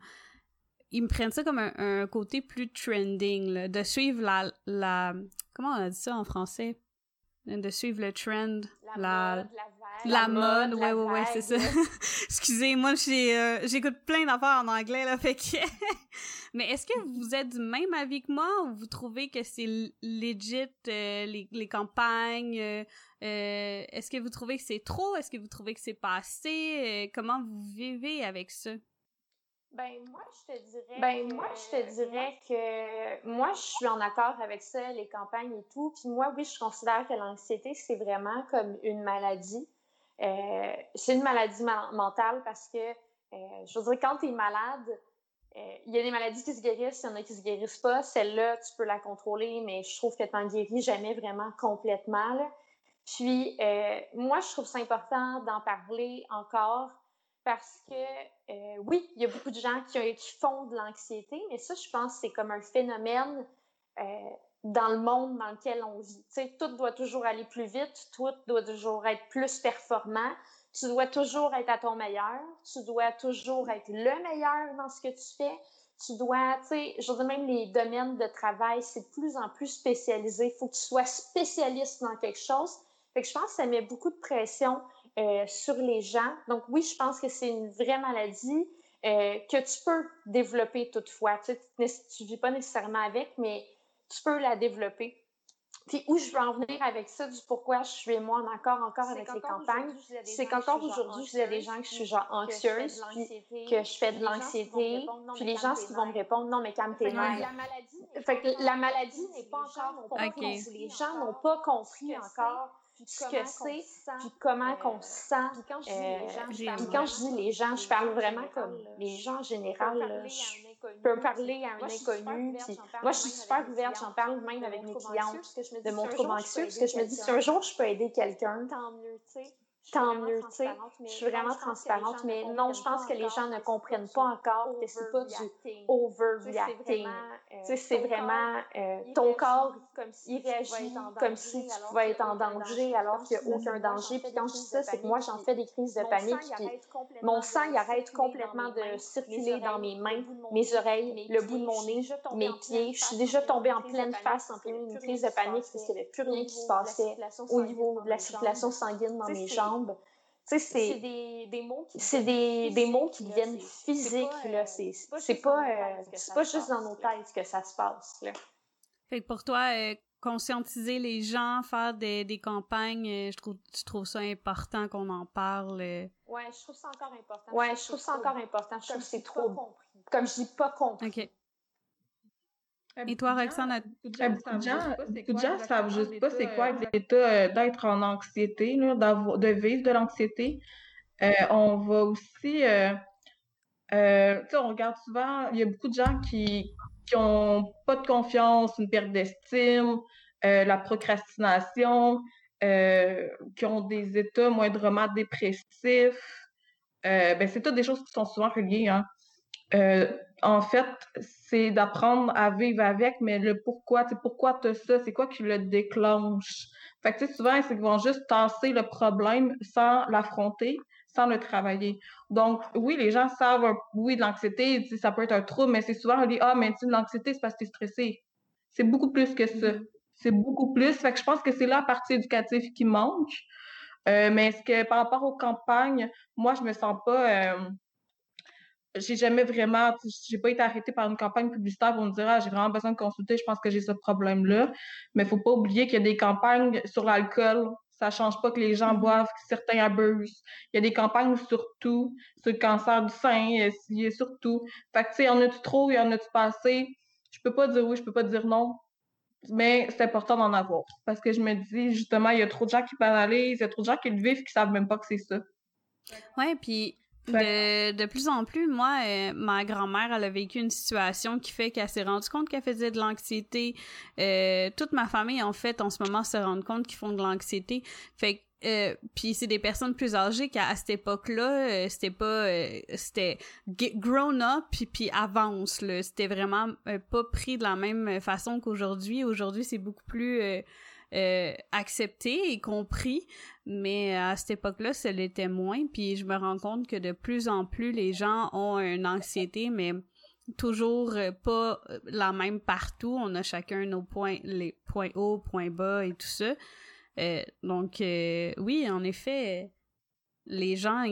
Ils me prennent ça comme un, côté plus trending, de suivre la... Comment on a dit ça en français? De suivre le trend. La, la, mode, ouais, ouais, ouais, c'est ça. Excusez, moi, j'écoute plein d'affaires en anglais, là, fait que... Mais est-ce que vous êtes du même avis que moi ou vous trouvez que c'est legit euh, les, les, campagnes? Euh, euh, est-ce que vous trouvez que c'est trop? Est-ce que vous trouvez que c'est pas assez? comment vous vivez avec ça? Ben moi je te dirais ben que, moi je te dirais que moi je suis en accord avec ça les campagnes et tout puis moi oui je considère que l'anxiété c'est vraiment comme une maladie c'est une maladie mentale parce que je veux dire quand tu es malade euh, il y a des maladies qui se guérissent, il y en a qui se guérissent pas. Celle-là, tu peux la contrôler, mais je trouve que tu n'en guéris jamais vraiment complètement. Puis, euh, moi, je trouve ça important d'en parler encore parce que, euh, oui, il y a beaucoup de gens qui, font de l'anxiété, mais ça, je pense c'est comme un phénomène dans le monde dans lequel on vit. Tu sais, tout doit toujours aller plus vite, tout doit toujours être plus performant. Tu dois toujours être à ton meilleur. Tu dois toujours être le meilleur dans ce que tu fais. Tu dois, tu sais, je veux même les domaines de travail, c'est de plus en plus spécialisé. Il faut que tu sois spécialiste dans quelque chose. Fait que je pense que ça met beaucoup de pression euh, sur les gens. Donc oui, je pense que c'est une vraie maladie euh, que tu peux développer toutefois. Tu ne vis pas nécessairement avec, mais tu peux la développer. Puis où je veux en venir avec ça, du pourquoi je suis moi en accord encore avec les campagnes, c'est qu'encore aujourd'hui, je dis des gens que je suis genre anxieuse, puis que je fais de l'anxiété, puis les gens, qui vont me répondre, non, mais calme tes nerfs. Fait que la maladie n'est pas encore comprise. Les gens n'ont pas compris encore ce que c'est, puis comment qu'on se sent. Puis quand je dis les gens, je parle vraiment comme les gens en général. Je peux parler à un inconnu. Moi, je suis super ouverte, j'en parle même avec mes clientes de mon trouble anxieux, parce que je me dis, si un jour je peux aider quelqu'un, tant mieux, tu sais tant mieux, tu sais. Je suis vraiment transparente, mais non, je pense que les gens ne comprennent pas encore que c'est pas du overreacting. Tu sais, c'est vraiment euh, ton corps, il réagit comme si tu pouvais être en danger alors qu'il n'y a aucun danger. Puis quand je dis ça, c'est que moi, j'en fais des crises de panique, puis mon sang, il arrête complètement de circuler dans mes mains, mes oreilles, le bout de mon nez, mes pieds. Je suis déjà tombée en pleine face en pleine crise de panique parce qu'il n'y avait plus rien qui se passait au niveau de la circulation sanguine dans mes jambes c'est des, des, mots qui c'est des, des, mots qui deviennent physiques là c'est c'est pas c'est pas, juste dans nos têtes que ça se passe là. Fait que pour toi euh, conscientiser les gens, faire des, des campagnes, euh, je trouve tu trouves ça important qu'on en parle. Euh? Ouais, je trouve ça encore important. Ouais, je trouve ça encore important. Je trouve que c'est trop compris. Comme je dis pas compris. Et toi, Roxane, beaucoup de gens, beaucoup de gens savent juste pas c'est quoi l'état euh, d'être en anxiété, de vivre de l'anxiété. Euh, on va aussi, euh, tu sais, on regarde souvent, il y a beaucoup de gens qui qui ont pas de confiance, une perte d'estime, la procrastination, qui ont des états moindrement dépressifs. ben c'est toutes des choses qui sont souvent reliées. Hein. En fait, c'est d'apprendre à vivre avec, mais le pourquoi, tu pourquoi tu as ça, c'est quoi qui le déclenche? Fait que, tu sais, souvent, c'est qu'ils vont juste tasser le problème sans l'affronter, sans le travailler. Donc, oui, les gens savent, oui, de l'anxiété, ça peut être un trouble, mais c'est souvent, on dit, ah, mais tu l'anxiété, c'est parce que tu es stressé. C'est beaucoup plus que ça. Mm-hmm. C'est beaucoup plus. Fait que je pense que c'est là la partie éducative qui manque. Euh, mais est-ce que par rapport aux campagnes, moi, je me sens pas. Euh, j'ai jamais vraiment, j'ai pas été arrêtée par une campagne publicitaire pour me dire, ah, j'ai vraiment besoin de consulter, je pense que j'ai ce problème-là. Mais faut pas oublier qu'il y a des campagnes sur l'alcool. Ça change pas que les gens mm-hmm. boivent, que certains abusent. Il y a des campagnes sur tout, sur le cancer du sein, il y a sur tout. Fait que, tu sais, y en a-tu trop, il y en a-tu pas assez? Je peux pas dire oui, je peux pas dire non. Mais c'est important d'en avoir. Parce que je me dis, justement, il y a trop de gens qui banalisent, il y a trop de gens qui le vivent qui savent même pas que c'est ça. Ouais, puis de, de, plus en plus, moi, euh, ma grand-mère, elle a vécu une situation qui fait qu'elle s'est rendue compte qu'elle faisait de l'anxiété. Euh, toute ma famille, en fait, en ce moment, se rend compte qu'ils font de l'anxiété. Fait euh, puis c'est des personnes plus âgées qu'à cette époque-là, euh, c'était pas euh, c'était grown up puis puis avance là, c'était vraiment pas pris de la même façon qu'aujourd'hui. Aujourd'hui, c'est beaucoup plus accepté et compris, mais à cette époque-là, ça l'était moins. Puis je me rends compte que de plus en plus, les gens ont une anxiété, mais toujours pas la même partout. On a chacun nos points, les points hauts, points bas et tout ça. Euh, donc, euh, oui, en effet, les gens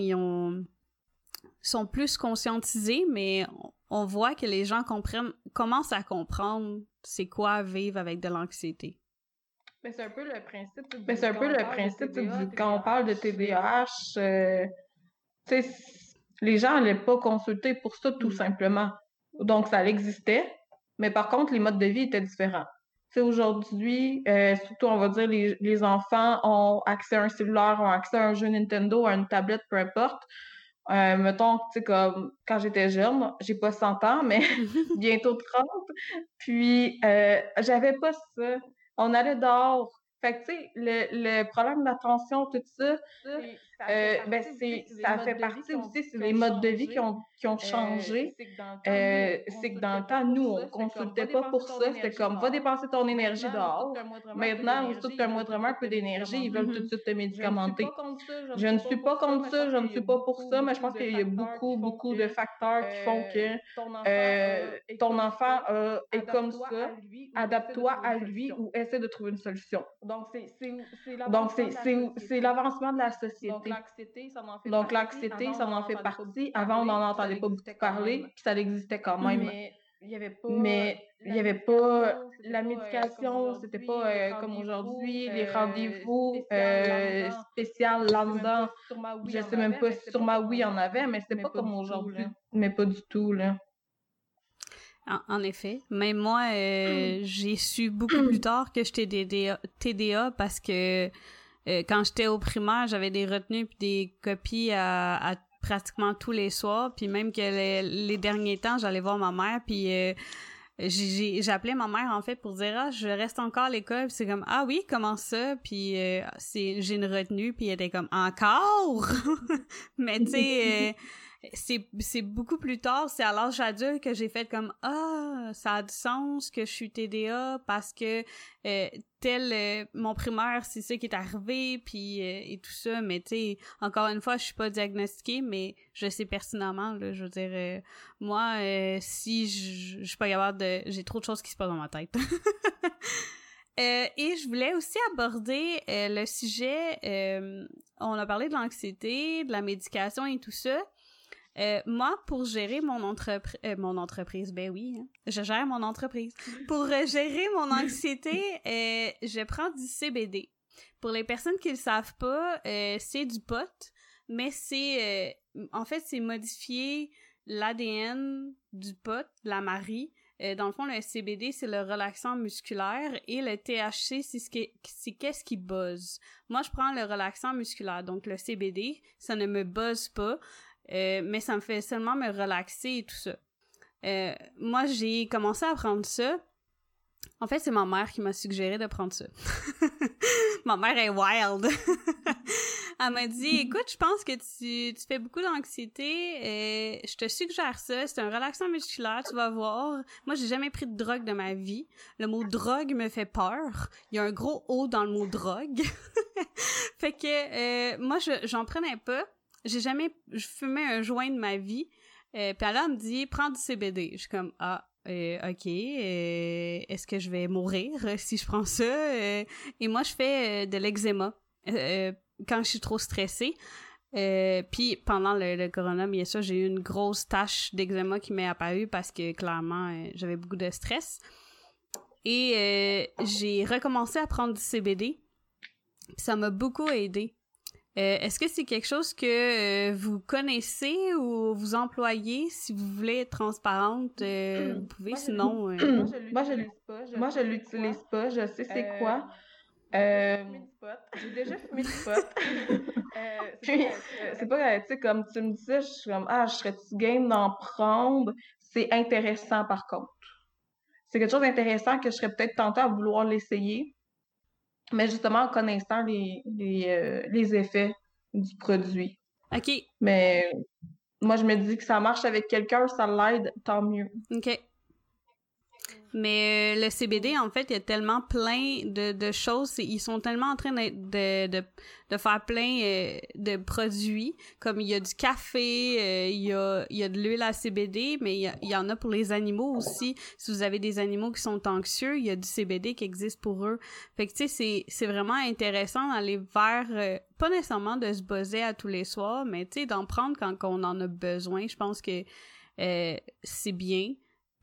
sont plus conscientisés, mais on voit que les gens comprennent, commencent à comprendre c'est quoi vivre avec de l'anxiété. Mais c'est un peu le principe. Mais c'est un peu le principe quand on parle de TDAH. Euh, les gens n'allaient pas consulter pour ça tout mm. simplement. Donc ça existait, mais par contre les modes de vie étaient différents aujourd'hui, euh, surtout, on va dire, les, les, enfants ont accès à un cellulaire, ont accès à un jeu Nintendo, à une tablette, peu importe. Euh, mettons, tu sais, comme quand j'étais jeune, j'ai pas 100 ans, mais bientôt 30. Puis, euh, j'avais pas ça. On allait dehors. Fait que, tu sais, le, le problème d'attention, tout ça, euh, ben c'est, ça fait partie aussi, c'est les modes de vie qui ont, qui ont euh, changé. c'est que dans le temps, nous, on consultait pas pour ça. C'était comme, va dépenser ton énergie dehors. Maintenant, aussitôt que tu as moindrement un peu d'énergie, ils veulent tout de suite te médicamenter. Je ne suis pas contre ça, je ne suis pas pour ça, mais je pense qu'il y a beaucoup, beaucoup de facteurs qui font que ton enfant est comme ça. Adapte-toi à lui ou essaie de trouver une solution. Donc, c'est l'avancement de la société. Donc, l'anxiété, ça en fait partie. Avant, on n'en entendait pas beaucoup parler, puis ça existait quand même. Mais il n'y avait pas, mais il y avait pas la médication, c'était pas euh, comme aujourd'hui, les euh, rendez-vous euh, spéciaux là-dedans. Je sais même pas si sûrement oui, il y en avait, mais c'était pas comme aujourd'hui. Mais pas du tout, là. En, effet. Même moi, j'ai su beaucoup plus tard que j'étais TDA parce que euh, quand j'étais au primaire, j'avais des retenues puis des copies à, pratiquement tous les soirs. Puis même que les, derniers temps, j'allais voir ma mère puis euh, j'appelais ma mère en fait pour dire ah je reste encore à l'école. C'est comme ah oui comment ça? Puis euh, c'est j'ai une retenue puis elle était comme encore? Mais tu sais c'est beaucoup plus tard, c'est à l'âge adulte que j'ai fait comme ah, ça a du sens que je suis TDA parce que euh, tel euh, mon primaire, c'est ça qui est arrivé puis euh, et tout ça, mais tu sais encore une fois, je suis pas diagnostiquée mais je sais pertinemment là, je veux dire moi si je, suis pas capable de j'ai trop de choses qui se passent dans ma tête. et je voulais aussi aborder le sujet, on a parlé de l'anxiété, de la médication et tout ça. Euh, moi, pour gérer mon, entreprise, euh, mon entreprise, ben oui, hein, je gère mon entreprise. Pour euh, gérer mon anxiété, je prends du CBD. Pour les personnes qui le savent pas, c'est du pot, mais c'est, en fait, c'est modifier l'ADN du pot, de la marie. dans le fond, le CBD, c'est le relaxant musculaire et le THC, c'est ce qui, c'est qu'est-ce qui buzz. Moi, je prends le relaxant musculaire, donc le CBD, ça ne me buzz pas. Euh, mais ça me fait seulement me relaxer et tout ça. Euh, moi, j'ai commencé à prendre ça. En fait, c'est ma mère qui m'a suggéré de prendre ça. ma mère est wild. Elle m'a dit, écoute, je pense que tu, tu fais beaucoup d'anxiété. et je te suggère ça. C'est un relaxant musculaire, tu vas voir. Moi, j'ai jamais pris de drogue de ma vie. Le mot drogue me fait peur. Il y a un gros O dans le mot drogue. fait que euh, moi, j'en prenais pas j'ai jamais fumé un joint de ma vie. Euh, puis elle me dit, prends du CBD. Je suis comme, ah, euh, ok, euh, est-ce que je vais mourir si je prends ça? Et moi, je fais de l'eczéma quand je suis trop stressée. puis pendant le, le, corona, bien sûr, j'ai eu une grosse tache d'eczéma qui m'est apparue parce que clairement, j'avais beaucoup de stress. Et j'ai recommencé à prendre du CBD. Ça m'a beaucoup aidé. Euh, est-ce que c'est quelque chose que euh, vous connaissez ou vous employez si vous voulez être transparente? Euh, vous pouvez, sinon. Moi, je l'utilise pas. Je, moi, je l'utilise pas. Je sais c'est quoi. J'ai déjà fumé du pot. Puis, c'est pas, tu sais, comme tu me disais, je suis comme, ah, je serais-tu game d'en prendre? C'est intéressant, par contre. C'est quelque chose d'intéressant que je serais peut-être tentée à vouloir l'essayer. Mais justement en connaissant les, les, euh, les effets du produit. OK. Mais moi, je me dis que ça marche avec quelqu'un, ça l'aide, tant mieux. OK. Mais euh, le CBD, en fait, il y a tellement plein de, de choses. Ils sont tellement en train de, de, de, de faire plein euh, de produits. Comme il y a du café, euh, il, y a, il y a de l'huile à CBD, mais il y, il y, en a pour les animaux aussi. Si vous avez des animaux qui sont anxieux, il y a du CBD qui existe pour eux. Fait que, tu sais, c'est vraiment intéressant d'aller vers... pas nécessairement de se buzzer à tous les soirs, mais, tu sais, d'en prendre quand on en a besoin. Je pense que c'est bien.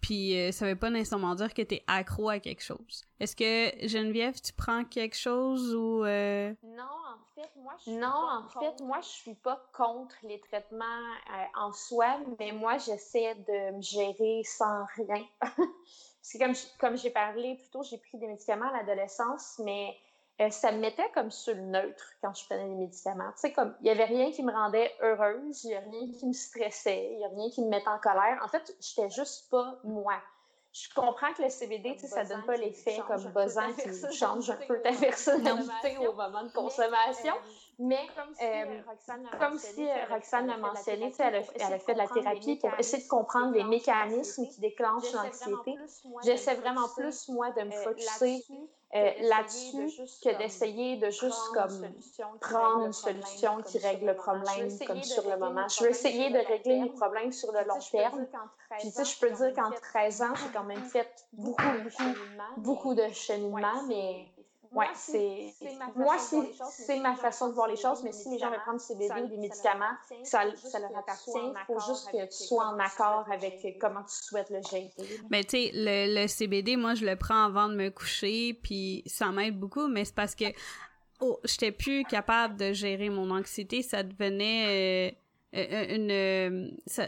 Puis euh, ça veut pas nécessairement dire que t'es accro à quelque chose. Est-ce que Geneviève, tu prends quelque chose ou euh... Non, en fait, moi je suis non, en fait, moi je suis pas contre les traitements euh, en soi, mais moi j'essaie de me gérer sans rien. Parce que comme comme j'ai parlé plus tôt, j'ai pris des médicaments à l'adolescence, mais euh, ça me mettait comme sur le neutre quand je prenais les médicaments. Tu sais, comme, il n'y avait rien qui me rendait heureuse, il n'y a rien qui me stressait, il n'y a rien qui me mettait en colère. En fait, je n'étais juste pas moi. Je comprends que le CBD, tu sais, ça donne pas l'effet comme buzzant qui change un peu ta personnalité au moment de consommation. Mais comme si euh, Roxane l'a mentionné, elle, a, elle a fait de la thérapie pour essayer de comprendre les mécanismes qui déclenchent l'anxiété. J'essaie vraiment plus, moi, de me euh, focuser euh, là-dessus que d'essayer de juste comme prendre une solution qui règle le problème comme sur le moment. Je veux essayer de régler mes problèmes sur le long terme. Puis tu sais, je peux dire qu'en 13 ans, j'ai quand même fait beaucoup, beaucoup, beaucoup de cheminement, mais Ouais, c'est moi c'est ma façon de voir les choses, mais si les gens veulent prendre CBD ou des médicaments, ça, ça leur appartient. Il faut juste que tu sois en accord avec comment tu souhaites le gérer. Mais tu sais, le, le, CBD, moi je le prends avant de me coucher, puis ça m'aide beaucoup, mais c'est parce que oh, j'étais plus capable de gérer mon anxiété, ça devenait euh, euh une euh, ça,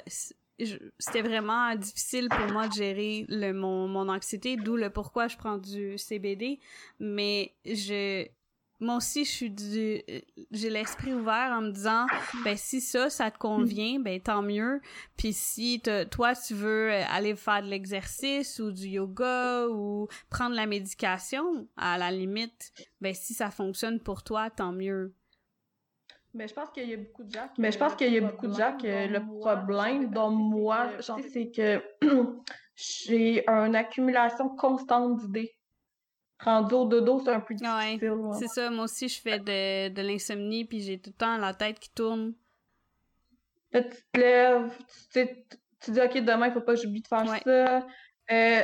c'était vraiment difficile pour moi de gérer le, mon, mon anxiété, d'où le pourquoi je prends du CBD. Mais je, moi aussi, je suis du, j'ai l'esprit ouvert en me disant, ben si ça, ça te convient, ben tant mieux. Puis si toi, tu veux aller faire de l'exercice ou du yoga ou prendre la médication, à la limite, ben si ça fonctionne pour toi, tant mieux. Mais je pense qu'il y a beaucoup de gens. Mais je pense qu'il y a beaucoup de gens que le problème, dont moi, c'est que j'ai une accumulation constante d'idées. Rendu au dodo, c'est un peu difficile. c'est ça, moi aussi, je fais de, de l'insomnie, puis j'ai tout le temps la tête qui tourne. Là, tu te lèves, tu, tu dis, OK, demain, il faut pas que j'oublie de faire ça. Euh,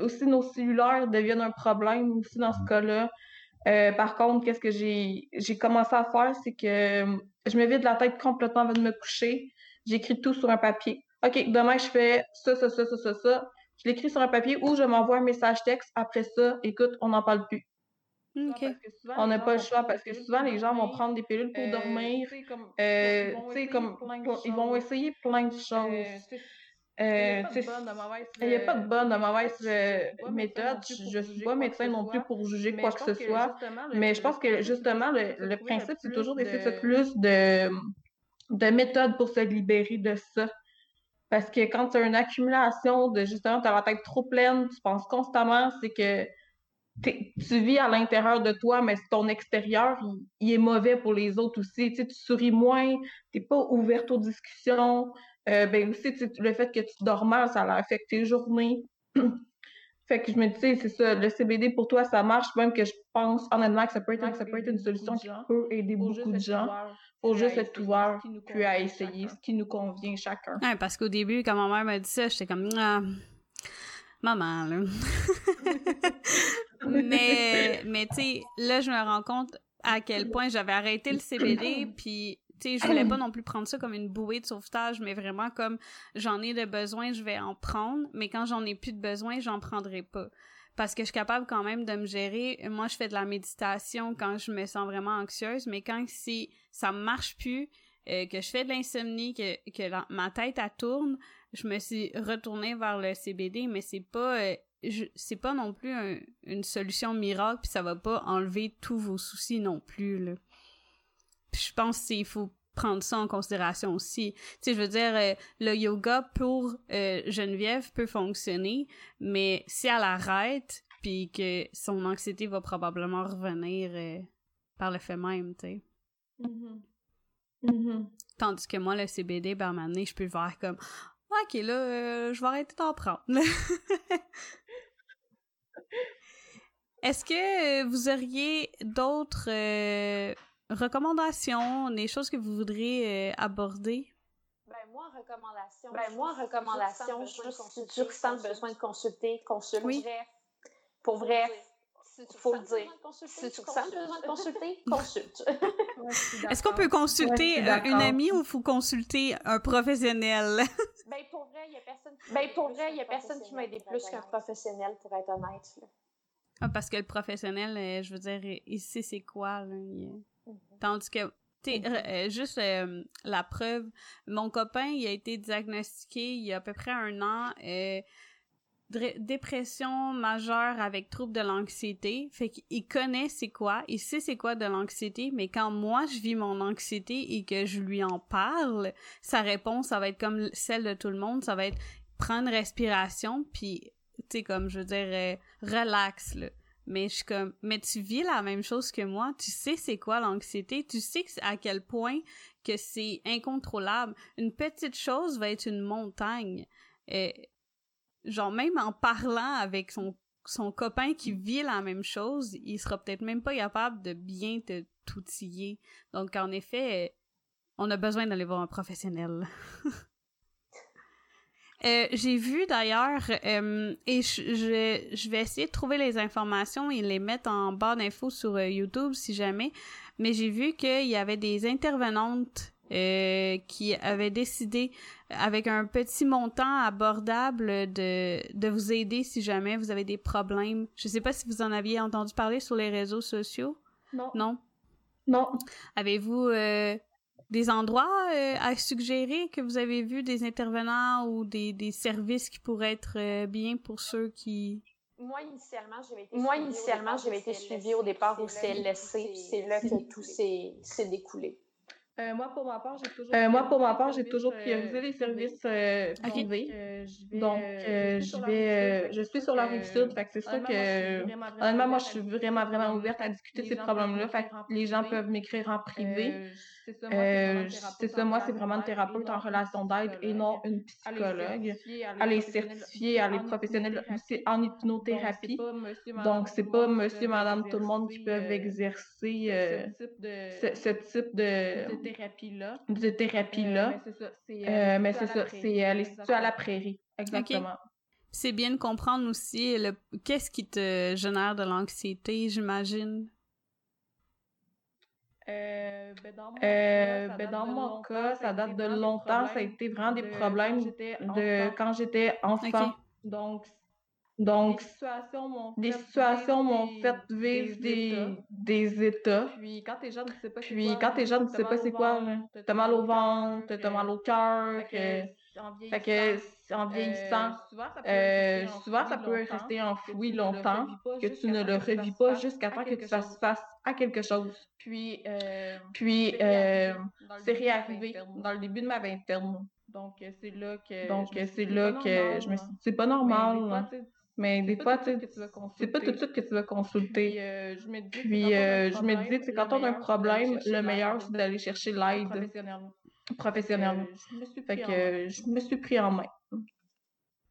aussi, nos cellulaires deviennent un problème aussi dans ce cas-là. Euh, par contre, qu'est-ce que j'ai, j'ai commencé à faire, c'est que euh, je me vide la tête complètement avant de me coucher. J'écris tout sur un papier. OK, demain, je fais ça, ça, ça, ça, ça, ça. Je l'écris sur un papier ou je m'envoie un message texte. Après ça, écoute, on n'en parle plus. on n'a pas le choix parce que souvent les gens vont prendre des pilules pour euh, dormir. Tu sais, comme, ils vont essayer plein de choses. Euh, il n'y a pas de bonne ou mauvaise euh, méthode. Je ne suis pas médecin non plus pour juger quoi que ce soit. Mais je pense que justement, le, principe, c'est toujours d'essayer de plus de, de méthodes pour se libérer de ça. Parce que quand tu as une accumulation de justement, tu as la tête trop pleine, tu penses constamment, c'est que tu vis à l'intérieur de toi, mais ton extérieur, il, est mauvais pour les autres aussi. tu souris moins, tu n'es pas ouverte aux discussions. Euh, ben aussi, le fait que tu dors mal, ça affecte tes journées. fait que je me dis, c'est ça, le CBD pour toi, ça marche, même que je pense honnêtement que ça peut être, ça peut être une solution qui peut aider beaucoup de gens. Faut juste être ouvert, puis à essayer ce qui nous convient chacun. Ouais, parce qu'au début, quand ma mère m'a dit ça, j'étais comme, ah, maman, là. mais, mais tu sais, là, je me rends compte à quel point j'avais arrêté le CBD, puis sais, je voulais pas non plus prendre ça comme une bouée de sauvetage, mais vraiment comme j'en ai de besoin, je vais en prendre, mais quand j'en ai plus de besoin, j'en prendrai pas. Parce que je suis capable quand même de me gérer. Moi, je fais de la méditation quand je me sens vraiment anxieuse, mais quand si ça marche plus, euh, que je fais de l'insomnie, que, que ma tête elle tourne, je me suis retournée vers le CBD, mais c'est pas euh, c'est pas non plus une solution miracle, puis ça va pas enlever tous vos soucis non plus là je pense qu'il faut prendre ça en considération aussi. Tu sais, je veux dire, euh, le yoga pour euh, Geneviève peut fonctionner, mais si elle arrête, puis que son anxiété va probablement revenir euh, par le fait même, tu sais. Mm-hmm. Mm-hmm. Tandis que moi, le CBD, par ma je peux faire comme OK, là, euh, je vais arrêter d'en prendre. Est-ce que vous auriez d'autres recommandations, des choses que vous voudriez aborder? Ben, moi, recommandation. Ben, moi, recommandation, si tu ressens le besoin de consulter, consulte. Oui. Pour vrai, il faut le dire. Si tu ressens besoin de consulter, consulte. Est-ce qu'on peut consulter euh, une amie ou faut consulter un professionnel? ben, pour vrai, il y a personne qui ben, pour vrai, il y a personne qui m'a aidé plus qu'un professionnel, pour être honnête. Ah, parce que le professionnel, euh, je veux dire, il sait c'est quoi. Là. Tandis que euh, juste la preuve, mon copain, il a été diagnostiqué il y a à peu près un an dépression majeure avec trouble de l'anxiété. Fait qu'il connaît c'est quoi, il sait c'est quoi de l'anxiété, mais quand moi je vis mon anxiété et que je lui en parle, sa réponse, ça va être comme celle de tout le monde, ça va être prendre respiration, puis, tu sais, comme, je veux dire, euh, relax, là. Mais je suis comme, mais tu vis la même chose que moi, tu sais c'est quoi l'anxiété, tu sais à quel point que c'est incontrôlable. Une petite chose va être une montagne. Et euh, genre même en parlant avec son son copain qui vit la même chose, il sera peut-être même pas capable de bien te toutiller. Donc en effet, on a besoin d'aller voir un professionnel. Euh, j'ai vu d'ailleurs, euh, et je, je, vais essayer de trouver les informations et les mettre en barre d'infos sur euh, YouTube si jamais, mais j'ai vu qu'il y avait des intervenantes euh, qui avait décidé avec un petit montant abordable de, de vous aider si jamais vous avez des problèmes. Je sais pas si vous en aviez entendu parler sur les réseaux sociaux. Non. Non? Non. Avez-vous euh, des endroits euh, à suggérer que vous avez vu des intervenants ou des, des services qui pourraient être bien pour ceux qui moi, initialement, j'avais été, Moi, initialement, j'avais été suivie au départ au CLSC, c'est là que tout s'est découlé. Euh, moi, pour ma part, j'ai toujours, euh, moi, pour ma part, j'ai toujours priorisé les services euh, privés. Donc, je vais, je suis sur la rive sud, fait que c'est ça que, honnêtement, moi, je suis vraiment, vraiment ouverte à discuter de ces problèmes-là. Fait que les gens peuvent m'écrire en privé. C'est ça, moi, c'est vraiment une thérapeute en relation d'aide et non une psychologue. Elle est certifiée, elle est professionnelle aussi en hypnothérapie. Donc, c'est pas monsieur, madame, tout le monde qui peuvent exercer ce type de thérapie-là. De thérapie-là. Euh, mais c'est ça. C'est elle est située à la prairie. Exactement. C'est bien de comprendre aussi le qu'est-ce qui te génère de l'anxiété, j'imagine? Euh, ben dans mon, euh, cas, ben dans mon cas, ça date de longtemps. Ça a été vraiment des problèmes de quand j'étais enfant. Donc, donc, des situations m'ont fait, vivre des, des, états. Puis quand t'es jeune, tu sais pas c'est quoi. quand t'es jeune, tu sais pas c'est quoi. T'as mal au ventre, t'as mal au cœur. Fait que en vieillissant, euh, souvent ça peut, rester enfoui longtemps, que tu ne le revis pas jusqu'à temps que tu fasses face à quelque chose. Puis, euh, puis c'est euh, réarrivé dans le début de ma vingtaine. Donc c'est là que donc c'est là que je me suis dit c'est pas normal. Mais des fois, tu c'est pas tout de suite que tu vas consulter. Puis, euh, je me dis, Puis, euh, je me dis quand on a un problème, le meilleur, c'est d'aller chercher l'aide professionnellement. Fait que je me suis pris en main.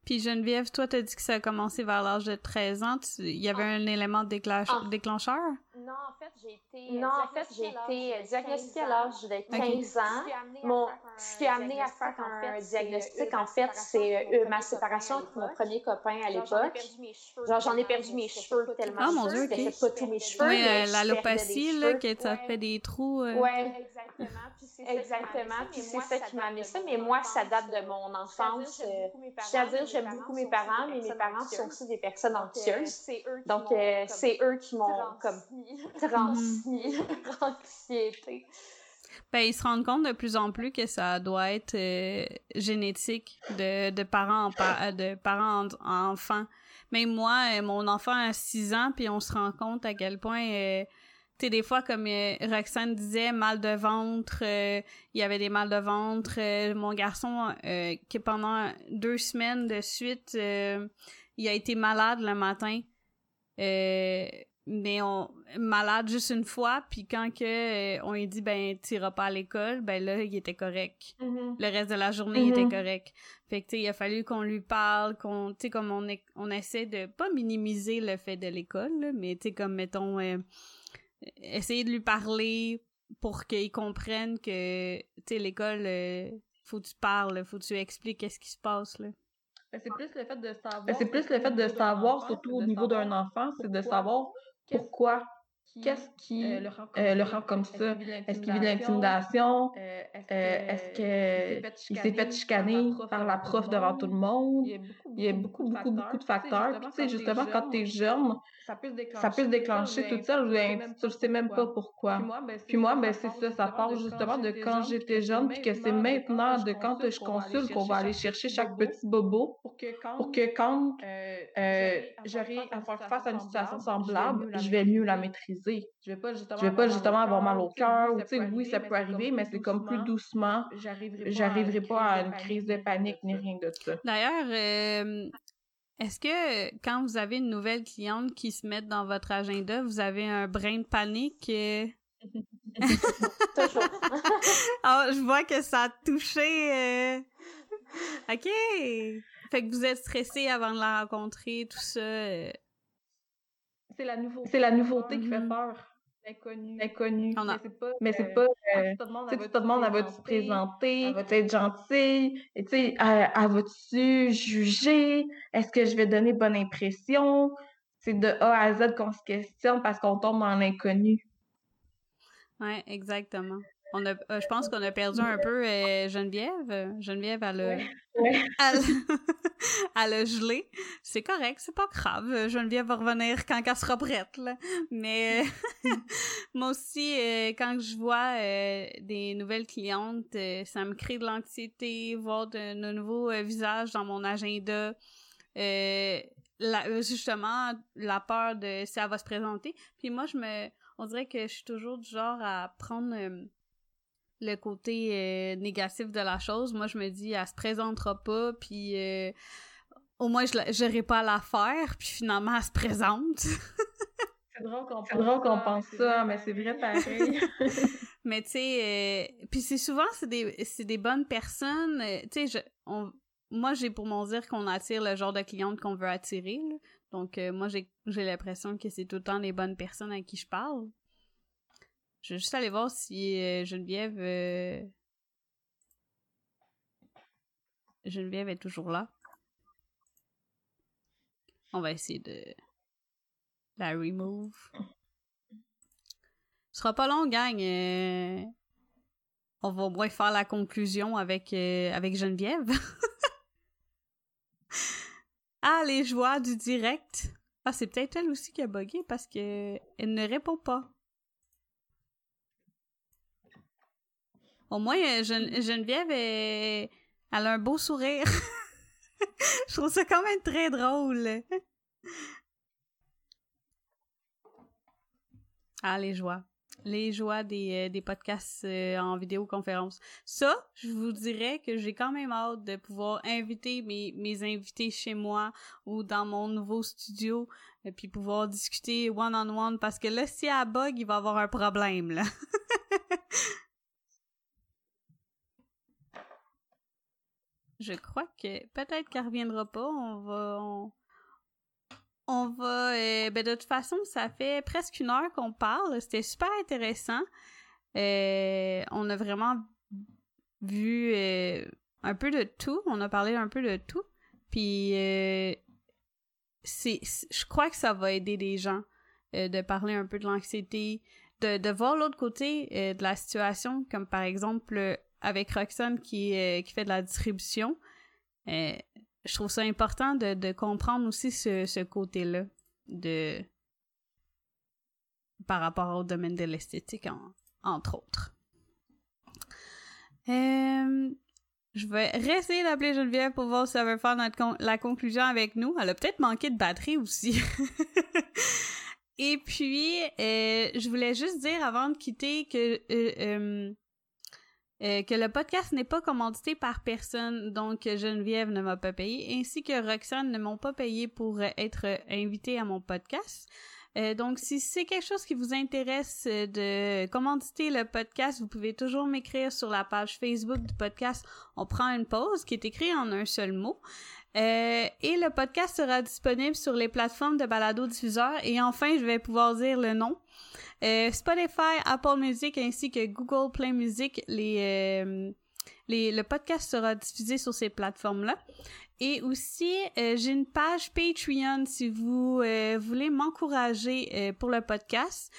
Puis Geneviève, toi, t'as dit que ça a commencé vers l'âge de 13 ans. Il y avait ah. un élément ah. déclencheur? Non, en fait, j'ai été, non, en fait, j'ai été diagnostiquée à l'âge de 15 ans. Mon, ce qui a amené à faire un diagnostic, en fait, c'est euh, ma séparation avec mon premier copain à l'époque. Genre, j'en ai perdu mes cheveux tellement. Ah, mon Dieu, ok. pas tous mes cheveux. Oui, euh, l'allopatie, là, que ça fait des trous. Euh... Ouais, exactement. Exactement. Puis c'est ça qui m'a amené ça. Mais moi, ça date de mon enfance. Je tiens à dire, j'aime beaucoup mes parents, mais mes parents sont aussi des personnes anxieuses. Donc, c'est eux qui m'ont comme transmis l'anxiété. Ben, ils se rendent compte de plus en plus que ça doit être euh, génétique de, de parents en de parents en, enfants. Mais moi, euh, mon enfant a 6 ans, puis on se rend compte à quel point euh, tu sais, des fois, comme Roxane disait, mal de ventre, il y avait des mal de ventre. mon garçon, qui pendant deux semaines de suite, il a été malade le matin. Euh, mais on malade juste une fois puis quand que euh, on lui dit ben t'iras pas à l'école ben là il était correct Mhm. le reste de la journée il était Mhm. correct fait que tu il a fallu qu'on lui parle qu'on tu sais comme on est- on essaie de pas minimiser le fait de l'école mais tu sais comme mettons euh, essayer de lui parler pour qu'il comprenne que tu sais l'école euh, faut que tu parles faut que tu expliques qu'est-ce qui se passe là Ben, c'est plus le fait de savoir. Ben, c'est plus le fait de savoir, surtout au niveau d'un enfant, c'est de savoir pourquoi, qu'est-ce qui euh, le rend comme, euh, le rend comme ça? Est-ce qu'il vit de l'intimidation? Euh, Est-ce Euh, qu'il s'est fait chicaner par la prof devant tout le monde? Il y a beaucoup, beaucoup, beaucoup de facteurs. Puis, tu sais, justement, quand tu es jeune, ça peut se déclencher, tout seul, tu ne sais même pas pourquoi. Puis moi, ben, c'est ça, ça part justement de quand j'étais jeune, puis que c'est maintenant, de quand je consulte, qu'on va aller chercher chaque petit bobo pour que quand, euh, euh, j'aurai à faire face à une situation semblable, je vais mieux la maîtriser. Je vais pas justement, Je vais pas justement avoir mal au cœur, ou tu tu sais, oui, ça peut arriver, mais c'est comme plus doucement. J'arriverai pas à une crise de panique ni rien de ça. D'ailleurs, euh, est-ce que quand vous avez une nouvelle cliente qui se met dans votre agenda, vous avez un brin de panique? euh? Toujours. Ah, je vois que ça a touché. euh. Ok. Fait que vous êtes stressé avant de la rencontrer, tout ça. C'est la nouveauté. C'est la nouveauté qui fait peur. A- Mais c'est pas. Mais c'est euh, pas. tu euh, te demandes, Tu te elle va-tu se présenter? Elle va être gentille? Et tu sais, elle, elle va-tu juger? Est-ce que je vais donner bonne impression? C'est de A à Z qu'on se questionne parce qu'on tombe dans l'inconnu. Ouais, exactement. On a, euh, je pense qu'on a perdu un peu euh, Geneviève. Geneviève, elle a, Ouais. elle, elle a gelé. C'est correct, c'est pas grave. Geneviève va revenir quand elle sera prête. Là. Mais moi aussi, euh, quand je vois des nouvelles clientes, ça me crée de l'anxiété, voir de, de nouveaux visages dans mon agenda. La- justement, la peur de si elle va se présenter. Puis moi, je me... On dirait que je suis toujours du genre à prendre... le côté euh, négatif de la chose. Moi, je me dis, elle se présentera pas, puis euh, au moins, je n'aurai pas à la faire, puis finalement, elle se présente. C'est drôle qu'on pense ça, mais c'est vrai pareil. Mais tu sais, euh, puis c'est souvent, c'est des, c'est des bonnes personnes. tu sais, moi, j'ai pour mon dire qu'on attire le genre de cliente qu'on veut attirer. là. Donc, euh, moi, j'ai j'ai l'impression que c'est tout le temps les bonnes personnes à qui je parle. Je vais juste aller voir si euh, Geneviève... euh, Geneviève est toujours là. On va essayer de la remove. Ce sera pas long, gang. euh, On va au moins faire la conclusion avec, avec Geneviève. ah, les joies du direct. Ah, c'est peut-être elle aussi qui a bugué parce que elle ne répond pas. Au moins, euh, Gen- Geneviève, est- elle a un beau sourire. Je trouve ça quand même très drôle. Ah, les joies. Les joies des, euh, des podcasts euh, en vidéoconférence. Ça, je vous dirais que j'ai quand même hâte de pouvoir inviter mes, mes invités chez moi ou dans mon nouveau studio, et puis pouvoir discuter one-on-one, parce que là, si elle bug, il va y avoir un problème, là. je crois que peut-être qu'elle reviendra pas. On va... On... Va. euh, ben de toute façon, ça fait presque une heure qu'on parle. C'était super intéressant. Euh, on a vraiment vu euh, un peu de tout. On a parlé un peu de tout. Puis, euh, c'est, je crois que ça va aider des gens de parler un peu de l'anxiété, de, de voir l'autre côté de la situation, comme par exemple avec Roxane qui, euh, qui fait de la distribution. Euh, je trouve ça important de, de comprendre aussi ce, ce côté-là de par rapport au domaine de l'esthétique, en- entre autres. Euh, je vais réessayer d'appeler Geneviève pour voir si elle veut faire notre la conclusion avec nous. Elle a peut-être manqué de batterie aussi. Et puis, je voulais juste dire avant de quitter que euh, Euh, que le podcast n'est pas commandité par personne, donc Geneviève ne m'a pas payé, ainsi que Roxane ne m'ont pas payé pour être invité à mon podcast. Euh, donc, si c'est quelque chose qui vous intéresse de commanditer le podcast, vous pouvez toujours m'écrire sur la page Facebook du podcast On prend une pause, qui est écrit en un seul mot. Euh, et le podcast sera disponible sur les plateformes de balado diffuseurs. Et enfin, je vais pouvoir dire le nom. Euh, Spotify, Apple Music ainsi que Google Play Music, les, euh, les, le podcast sera diffusé sur ces plateformes-là. Et aussi, euh, j'ai une page Patreon si vous euh, voulez m'encourager euh, pour le podcast,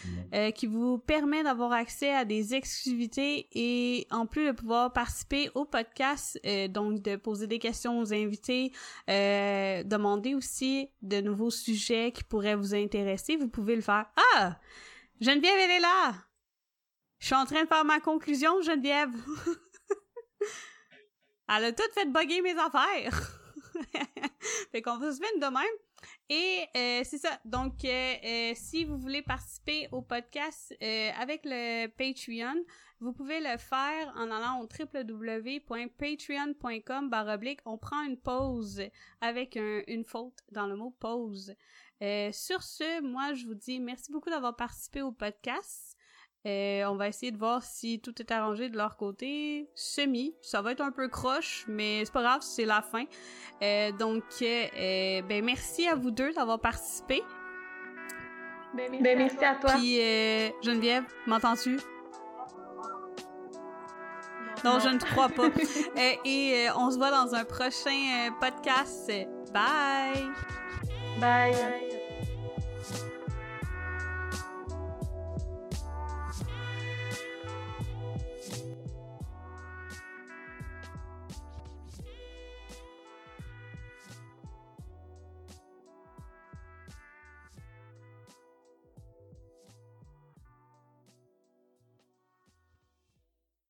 qui vous permet d'avoir accès à des exclusivités et en plus de pouvoir participer au podcast, donc de poser des questions aux invités, demander aussi de nouveaux sujets qui pourraient vous intéresser. Vous pouvez le faire. Ah! Geneviève, elle est là! Je suis en train de faire ma conclusion, Geneviève. elle a tout fait bugger mes affaires. fait qu'on va se mettre de même. Et euh, c'est ça. Donc, euh, euh, si vous voulez participer au podcast avec le Patreon, vous pouvez le faire en allant au www.patreon.com. On prend une pause avec une faute dans le mot pause. Sur ce, moi, je vous dis merci beaucoup d'avoir participé au podcast. Euh, on va essayer de voir si tout est arrangé de leur côté. Semi, ça va être un peu croche, mais c'est pas grave, c'est la fin. Euh, donc, euh, ben merci à vous deux d'avoir participé. Ben, merci, ben, à, toi. Puis Geneviève, m'entends-tu? Non, je ne crois pas. et on se voit dans un prochain podcast. Bye. Bye.